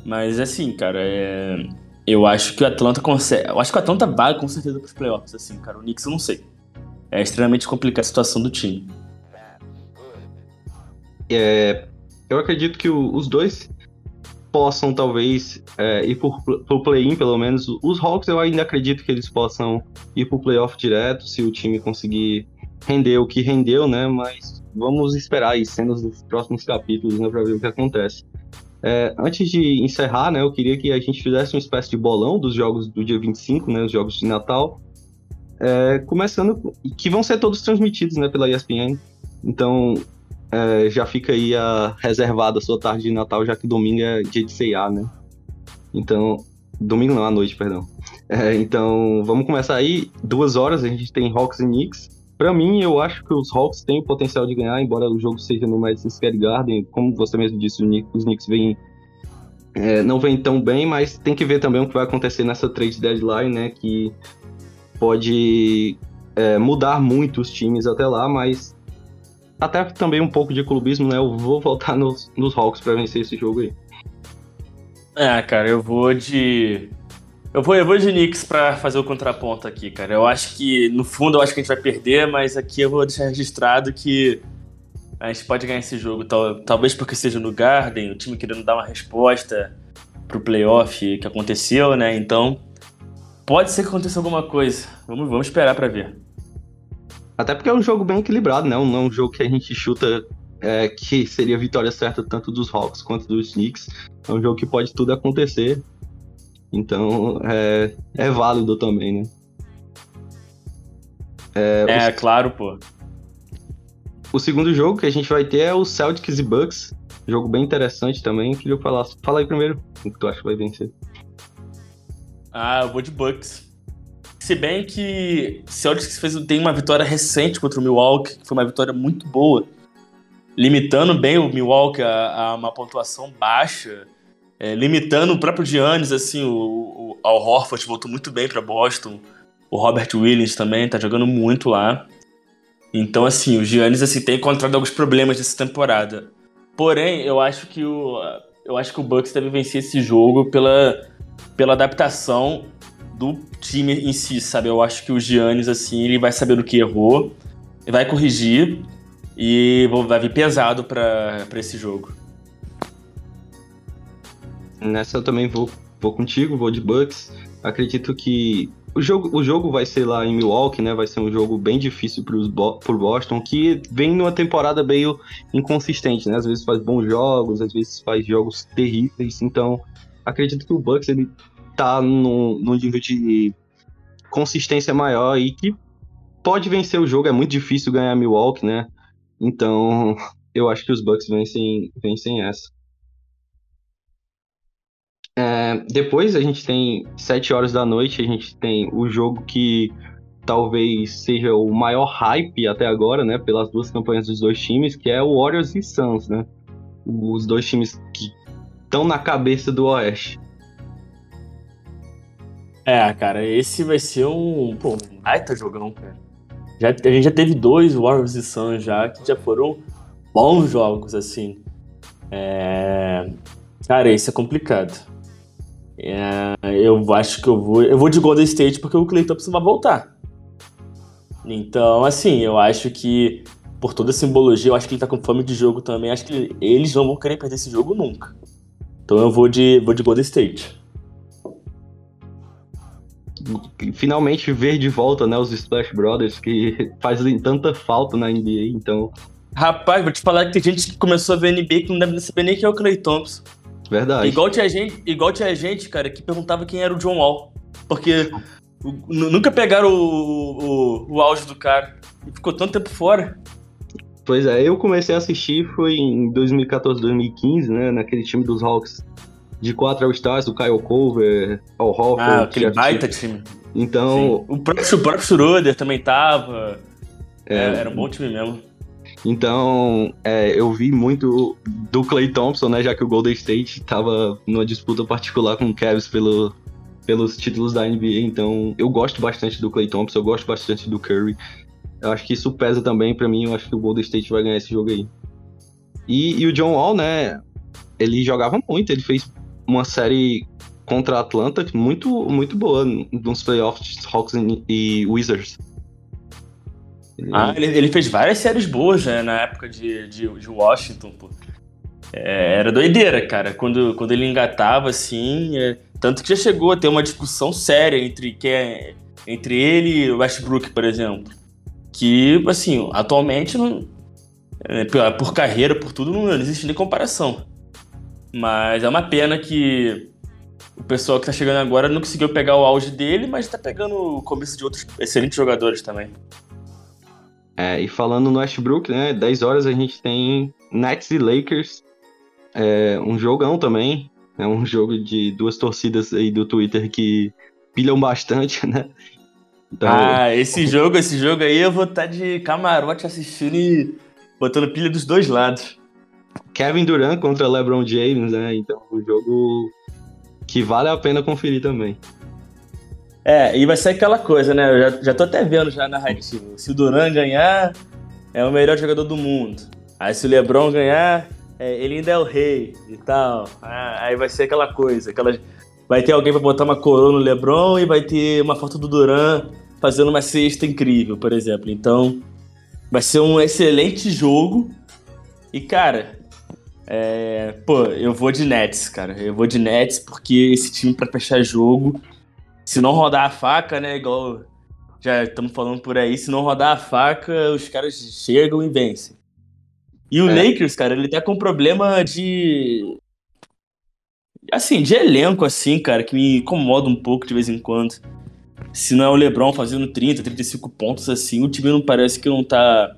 [SPEAKER 4] Mas assim, cara, é... eu acho que o Atlanta consegue. Eu acho que o Atlanta vai com certeza pros playoffs, assim, cara. O Knicks eu não sei. É extremamente complicada a situação do time.
[SPEAKER 1] É, eu acredito que o, os dois possam talvez é, ir por, pro play-in, pelo menos. Os Hawks eu ainda acredito que eles possam ir pro playoff direto, se o time conseguir render o que rendeu, né? Mas vamos esperar aí cenas dos próximos capítulos, né, pra ver o que acontece. É, antes de encerrar, né, eu queria que a gente fizesse uma espécie de bolão dos jogos do dia 25, né, os jogos de Natal. É, começando, que vão ser todos transmitidos, né, pela ESPN. Então, é, já fica aí a reservada a sua tarde de Natal, já que domingo é dia de ceia, né? Então, domingo não, à noite, perdão. É, então, vamos começar aí. Duas horas, a gente tem Hawks e Knicks. Para mim, eu acho que os Hawks têm o potencial de ganhar, embora o jogo seja no Madison Square Garden. Como você mesmo disse, os Knicks vêm é, não vem tão bem, mas tem que ver também o que vai acontecer nessa trade deadline, né? Que pode é, mudar muito os times até lá, mas até também um pouco de clubismo, né? Eu vou voltar nos, nos Hawks para vencer esse jogo aí.
[SPEAKER 4] É, cara, eu vou de. Eu vou, eu vou de Knicks pra fazer o contraponto aqui, cara. Eu acho que, no fundo, eu acho que a gente vai perder, mas aqui eu vou deixar registrado que a gente pode ganhar esse jogo. Tal, talvez porque seja no Garden, o time querendo dar uma resposta pro playoff que aconteceu, né? Então, pode ser que aconteça alguma coisa. Vamos, vamos esperar para ver.
[SPEAKER 1] Até porque é um jogo bem equilibrado, né? Não é um jogo que a gente chuta é, que seria vitória certa tanto dos Hawks quanto dos Knicks. É um jogo que pode tudo acontecer. Então é, é válido também, né?
[SPEAKER 4] É, é o, claro, pô.
[SPEAKER 1] O segundo jogo que a gente vai ter é o Celtics e Bucks. Jogo bem interessante também. Queria falar. Fala aí primeiro o que tu acha que vai vencer.
[SPEAKER 4] Ah, eu vou de Bucks. Se bem que Celtics fez, tem uma vitória recente contra o Milwaukee, que foi uma vitória muito boa, limitando bem o Milwaukee a, a uma pontuação baixa, é, limitando o próprio Giannis, assim, o, o Al Horford voltou muito bem para Boston, o Robert Williams também tá jogando muito lá. Então, assim, o Giannis assim, tem encontrado alguns problemas nessa temporada. Porém, eu acho que o, eu acho que o Bucks deve vencer esse jogo pela, pela adaptação do time em si, sabe? Eu acho que o Giannis, assim, ele vai saber do que errou, vai corrigir e vai vir pesado para esse jogo.
[SPEAKER 1] Nessa eu também vou, vou contigo, vou de Bucks. Acredito que o jogo, o jogo vai ser lá em Milwaukee, né? Vai ser um jogo bem difícil para o Boston, que vem numa temporada meio inconsistente, né? Às vezes faz bons jogos, às vezes faz jogos terríveis. Então, acredito que o Bucks ele tá num, num nível de consistência maior e que pode vencer o jogo. É muito difícil ganhar Milwaukee, né? Então, eu acho que os Bucks vencem, vencem essa. É, depois a gente tem 7 horas da noite, a gente tem o jogo que talvez seja o maior hype até agora, né? Pelas duas campanhas dos dois times, que é o Warriors e Suns, né? Os dois times que estão na cabeça do Oeste.
[SPEAKER 4] É, cara, esse vai ser um, pô, um baita jogão, cara. Já, a gente já teve dois Warriors e Suns já, que já foram bons jogos, assim. É... Cara, esse é complicado. É... Eu acho que eu vou. Eu vou de Golden State porque o Clay Thompson vai voltar. Então, assim, eu acho que por toda a simbologia, eu acho que ele tá com fome de jogo também. Acho que eles não vão querer perder esse jogo nunca. Então eu vou de, vou de Golden State
[SPEAKER 1] finalmente ver de volta, né, os Splash Brothers, que fazem tanta falta na NBA, então...
[SPEAKER 4] Rapaz, vou te falar que tem gente que começou a ver NBA que não deve saber nem quem é o Clay Thompson.
[SPEAKER 1] Verdade.
[SPEAKER 4] Igual tinha gente, igual tinha gente, cara, que perguntava quem era o John Wall. Porque nunca pegaram o, o, o auge do cara. E ficou tanto tempo fora.
[SPEAKER 1] Pois é, eu comecei a assistir foi em 2014, 2015, né, naquele time dos Hawks de quatro All-Stars, o Kyle Cover, Al Hoffman.
[SPEAKER 4] Ah, aquele baita time.
[SPEAKER 1] Então.
[SPEAKER 4] Sim. O próprio, o próprio Schroeder também tava. É, era um bom time mesmo.
[SPEAKER 1] Então, é, eu vi muito do Clay Thompson, né? Já que o Golden State tava numa disputa particular com o Cavs pelo, pelos títulos da NBA. Então, eu gosto bastante do Clay Thompson, eu gosto bastante do Curry. Eu acho que isso pesa também para mim. Eu acho que o Golden State vai ganhar esse jogo aí. E, e o John Wall, né? Ele jogava muito, ele fez uma série contra a Atlanta muito, muito boa nos playoffs Hawks e Wizards.
[SPEAKER 4] Ele... Ah, ele, ele, fez várias séries boas né, na época de, de, de Washington, pô. É, era doideira, cara. Quando, quando ele engatava, assim. É... Tanto que já chegou a ter uma discussão séria entre, que é, entre ele e Westbrook, por exemplo. Que, assim, atualmente, não, é, por carreira, por tudo, não existe nem comparação. Mas é uma pena que o pessoal que tá chegando agora não conseguiu pegar o auge dele, mas tá pegando o começo de outros excelentes jogadores também.
[SPEAKER 1] É, e falando no Westbrook, né, 10 horas a gente tem Nets e Lakers, é, um jogão também, é um jogo de duas torcidas aí do Twitter que pilham bastante, né?
[SPEAKER 4] Então, ah, esse jogo, esse jogo aí eu vou estar tá de camarote assistindo e botando pilha dos dois lados.
[SPEAKER 1] Kevin Durant contra LeBron James, né? Então, um jogo que vale a pena conferir também.
[SPEAKER 4] É, e vai ser aquela coisa, né? Eu já, já tô até vendo já na narrativa. Se o Durant ganhar, é o melhor jogador do mundo. Aí se o LeBron ganhar, é, ele ainda é o rei e tal. Ah, aí vai ser aquela coisa, aquela... Vai ter alguém pra botar uma coroa no LeBron e vai ter uma foto do Durant fazendo uma cesta incrível, por exemplo. Então, vai ser um excelente jogo. E, cara, é, pô, eu vou de Nets, cara. Eu vou de Nets porque esse time para fechar jogo, se não rodar a faca, né, igual já estamos falando por aí, se não rodar a faca, os caras chegam e vencem. E o é. Lakers, cara, ele tá com um problema de assim, de elenco assim, cara, que me incomoda um pouco de vez em quando. Se não é o LeBron fazendo 30, 35 pontos assim, o time não parece que não tá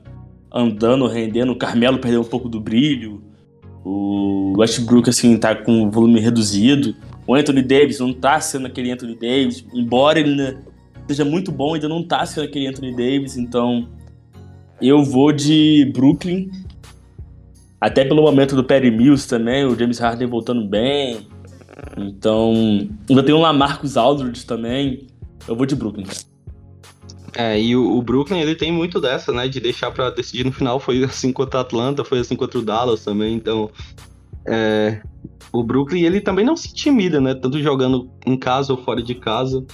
[SPEAKER 4] andando, rendendo. O Carmelo perdeu um pouco do brilho. O Westbrook, assim, tá com volume reduzido. O Anthony Davis não tá sendo aquele Anthony Davis. Embora ele seja muito bom, ainda não tá sendo aquele Anthony Davis. Então, eu vou de Brooklyn. Até pelo momento do Perry Mills também, o James Harden voltando bem. Então, ainda tem o Lamarcus Aldridge também. Eu vou de Brooklyn.
[SPEAKER 1] É, e o, o, Brooklyn, ele tem muito dessa, né, de deixar para decidir no final. Foi assim contra a Atlanta, foi assim contra o Dallas também, então... É, o Brooklyn, ele também não se intimida, né, tanto jogando em casa ou fora de casa.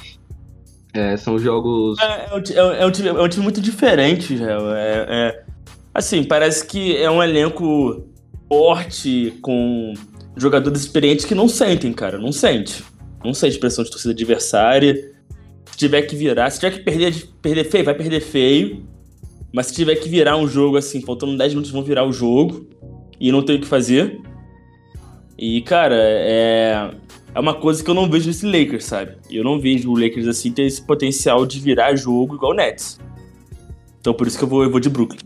[SPEAKER 1] É, são jogos...
[SPEAKER 4] É, é, um, é, um time, é um time muito diferente. É, é, assim, parece que é um elenco forte, com jogadores experientes que não sentem, cara, não sente. Não sente pressão de torcida adversária se tiver que virar, se tiver que perder, perder feio, vai perder feio. Mas se tiver que virar um jogo assim, faltando 10 minutos, vão virar o jogo. E não tem o que fazer. E, cara, é, é uma coisa que eu não vejo nesse Lakers, sabe? Eu não vejo o Lakers assim ter esse potencial de virar jogo igual o Nets. Então por isso que eu vou, eu vou de Brooklyn.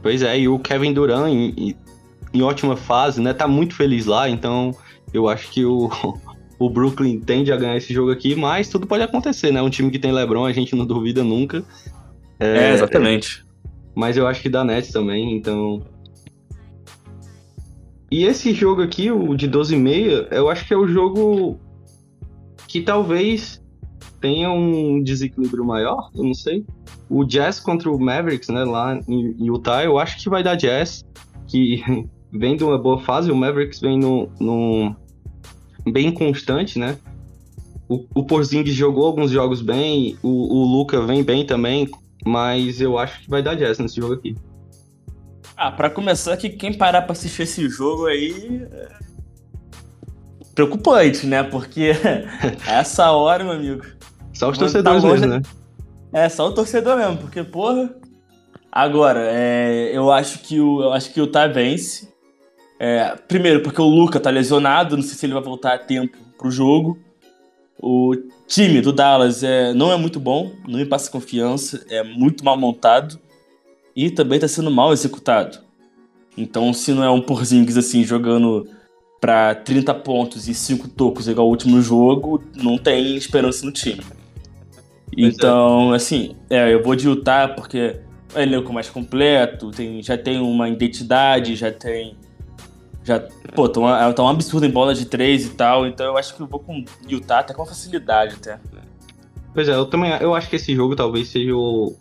[SPEAKER 1] Pois é, e o Kevin Durant em, em ótima fase, né? Tá muito feliz lá, então eu acho que o, o Brooklyn tende a ganhar esse jogo aqui, mas tudo pode acontecer, né? Um time que tem LeBron, a gente não duvida nunca.
[SPEAKER 4] É, é exatamente.
[SPEAKER 1] Mas eu acho que dá Nets também, então. E esse jogo aqui, o de 12 e meia, eu acho que é o jogo que talvez tenha um desequilíbrio maior, eu não sei. O Jazz contra o Mavericks, né, lá em Utah, eu acho que vai dar Jazz, que vem de uma boa fase, o Mavericks vem no, no, bem constante, né? O, o Porzingis jogou alguns jogos bem, o, o Luca vem bem também, mas eu acho que vai dar jazz nesse jogo aqui.
[SPEAKER 4] Ah, para começar que quem parar para assistir esse jogo aí é preocupante, né? Porque essa hora, meu amigo.
[SPEAKER 1] Só os torcedores tá longe, mesmo, né?
[SPEAKER 4] É, só o torcedor mesmo, porque, porra. Agora, é, eu acho que o eu acho que o Tá vence. É, primeiro, porque o Luca tá lesionado, não sei se ele vai voltar a tempo pro jogo. O time do Dallas é, não é muito bom, não me passa confiança, é muito mal montado e também tá sendo mal executado. Então, se não é um Porzingis assim jogando para 30 pontos e 5 tocos igual o último jogo, não tem esperança no time. Pois é. então, é. assim, é, eu vou de Utah porque elenco mais completo, tem, já tem uma identidade, já tem. Já, pô, tá um, um absurdo em bola de três e tal, então eu acho que eu vou com Utah até com facilidade até.
[SPEAKER 1] Pois é, eu também eu acho que esse jogo talvez seja o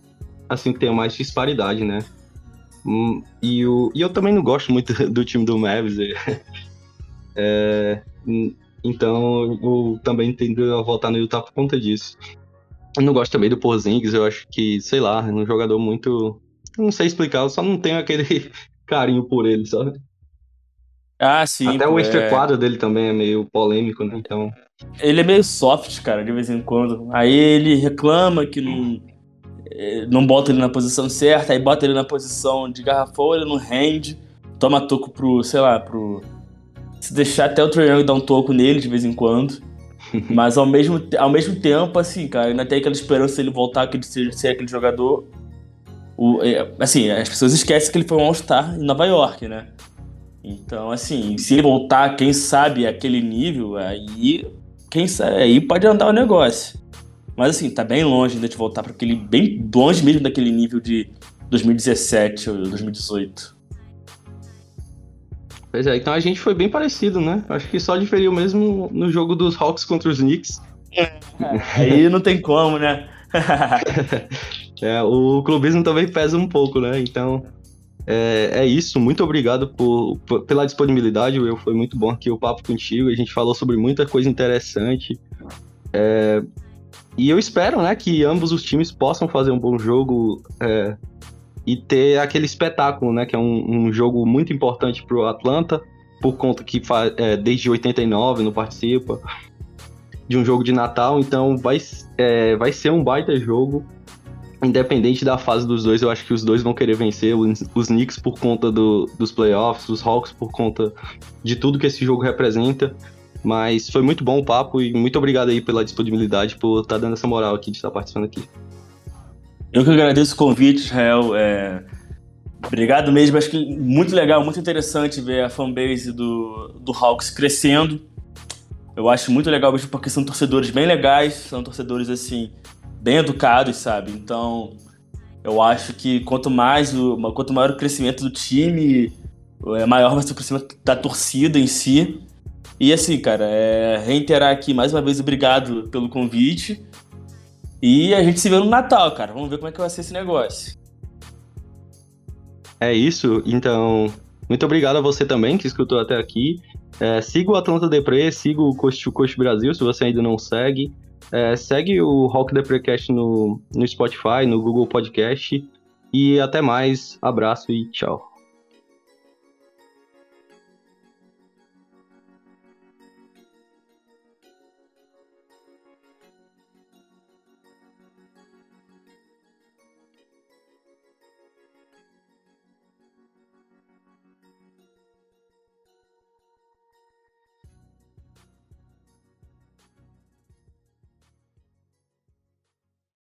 [SPEAKER 1] assim que tenha mais disparidade, né? Hum, e, o, e eu também não gosto muito do time do Mavis. É, então eu também tendo a voltar no Utah por conta disso. Eu não gosto também do Porzingis, eu acho que, sei lá, é um jogador muito. Não sei explicar, eu só não tenho aquele carinho por ele, sabe?
[SPEAKER 4] Ah, sim.
[SPEAKER 1] Até pô, o extra é... quadro dele também é meio polêmico, né? Então.
[SPEAKER 4] Ele é meio soft, cara, de vez em quando. Aí ele reclama que não, eh, não bota ele na posição certa, aí bota ele na posição de garrafão, ele não rende, toma toco pro, sei lá, pro. Se deixar até o Trae dar um toco nele de vez em quando. Mas ao mesmo, ao mesmo tempo, assim, cara, ainda tem aquela esperança de ele voltar a ser, ser aquele jogador. O, é, assim, as pessoas esquecem que ele foi um All-Star em Nova York, né? Então, assim, se ele voltar, quem sabe, aquele nível, aí. Quem sabe, aí pode andar o negócio. Mas assim, tá bem longe ainda de voltar para aquele. bem longe mesmo daquele nível de 2017 ou 2018.
[SPEAKER 1] Pois é, então a gente foi bem parecido, né? Acho que só diferiu mesmo no jogo dos Hawks contra os Knicks.
[SPEAKER 4] Aí não tem como, né?
[SPEAKER 1] é, o clubismo também pesa um pouco, né? Então, é, é isso. Muito obrigado por, por, pela disponibilidade, Will. Foi muito bom aqui o papo contigo. A gente falou sobre muita coisa interessante. É, e eu espero, né, que ambos os times possam fazer um bom jogo é, e ter aquele espetáculo, né? Que é um, um jogo muito importante para o Atlanta, por conta que faz, é, desde 89 não participa de um jogo de Natal, então vai, é, vai ser um baita jogo. Independente da fase dos dois, eu acho que os dois vão querer vencer. Os, Knicks por conta do, dos playoffs, os Hawks por conta de tudo que esse jogo representa. Mas foi muito bom o papo e muito obrigado aí pela disponibilidade, por estar tá dando essa moral aqui de estar participando aqui.
[SPEAKER 4] Eu que agradeço o convite, Israel. É... Obrigado mesmo. Acho que muito legal, muito interessante ver a fanbase do, do Hawks crescendo. Eu acho muito legal mesmo porque são torcedores bem legais, são torcedores assim, bem educados, sabe? Então, eu acho que quanto mais o, quanto maior o crescimento do time, é maior vai ser o crescimento da torcida em si. E assim, cara, é, reiterar aqui mais uma vez obrigado pelo convite. E a gente se vê no Natal, cara. Vamos ver como é que vai ser esse negócio.
[SPEAKER 1] É isso, então. Muito obrigado a você também que escutou até aqui. É, siga o Atlanta Depre, siga o Coast to Coast Brasil, se você ainda não segue. É, segue o Rock Deprecast no, no Spotify, no Google Podcast. E até mais. Abraço e tchau.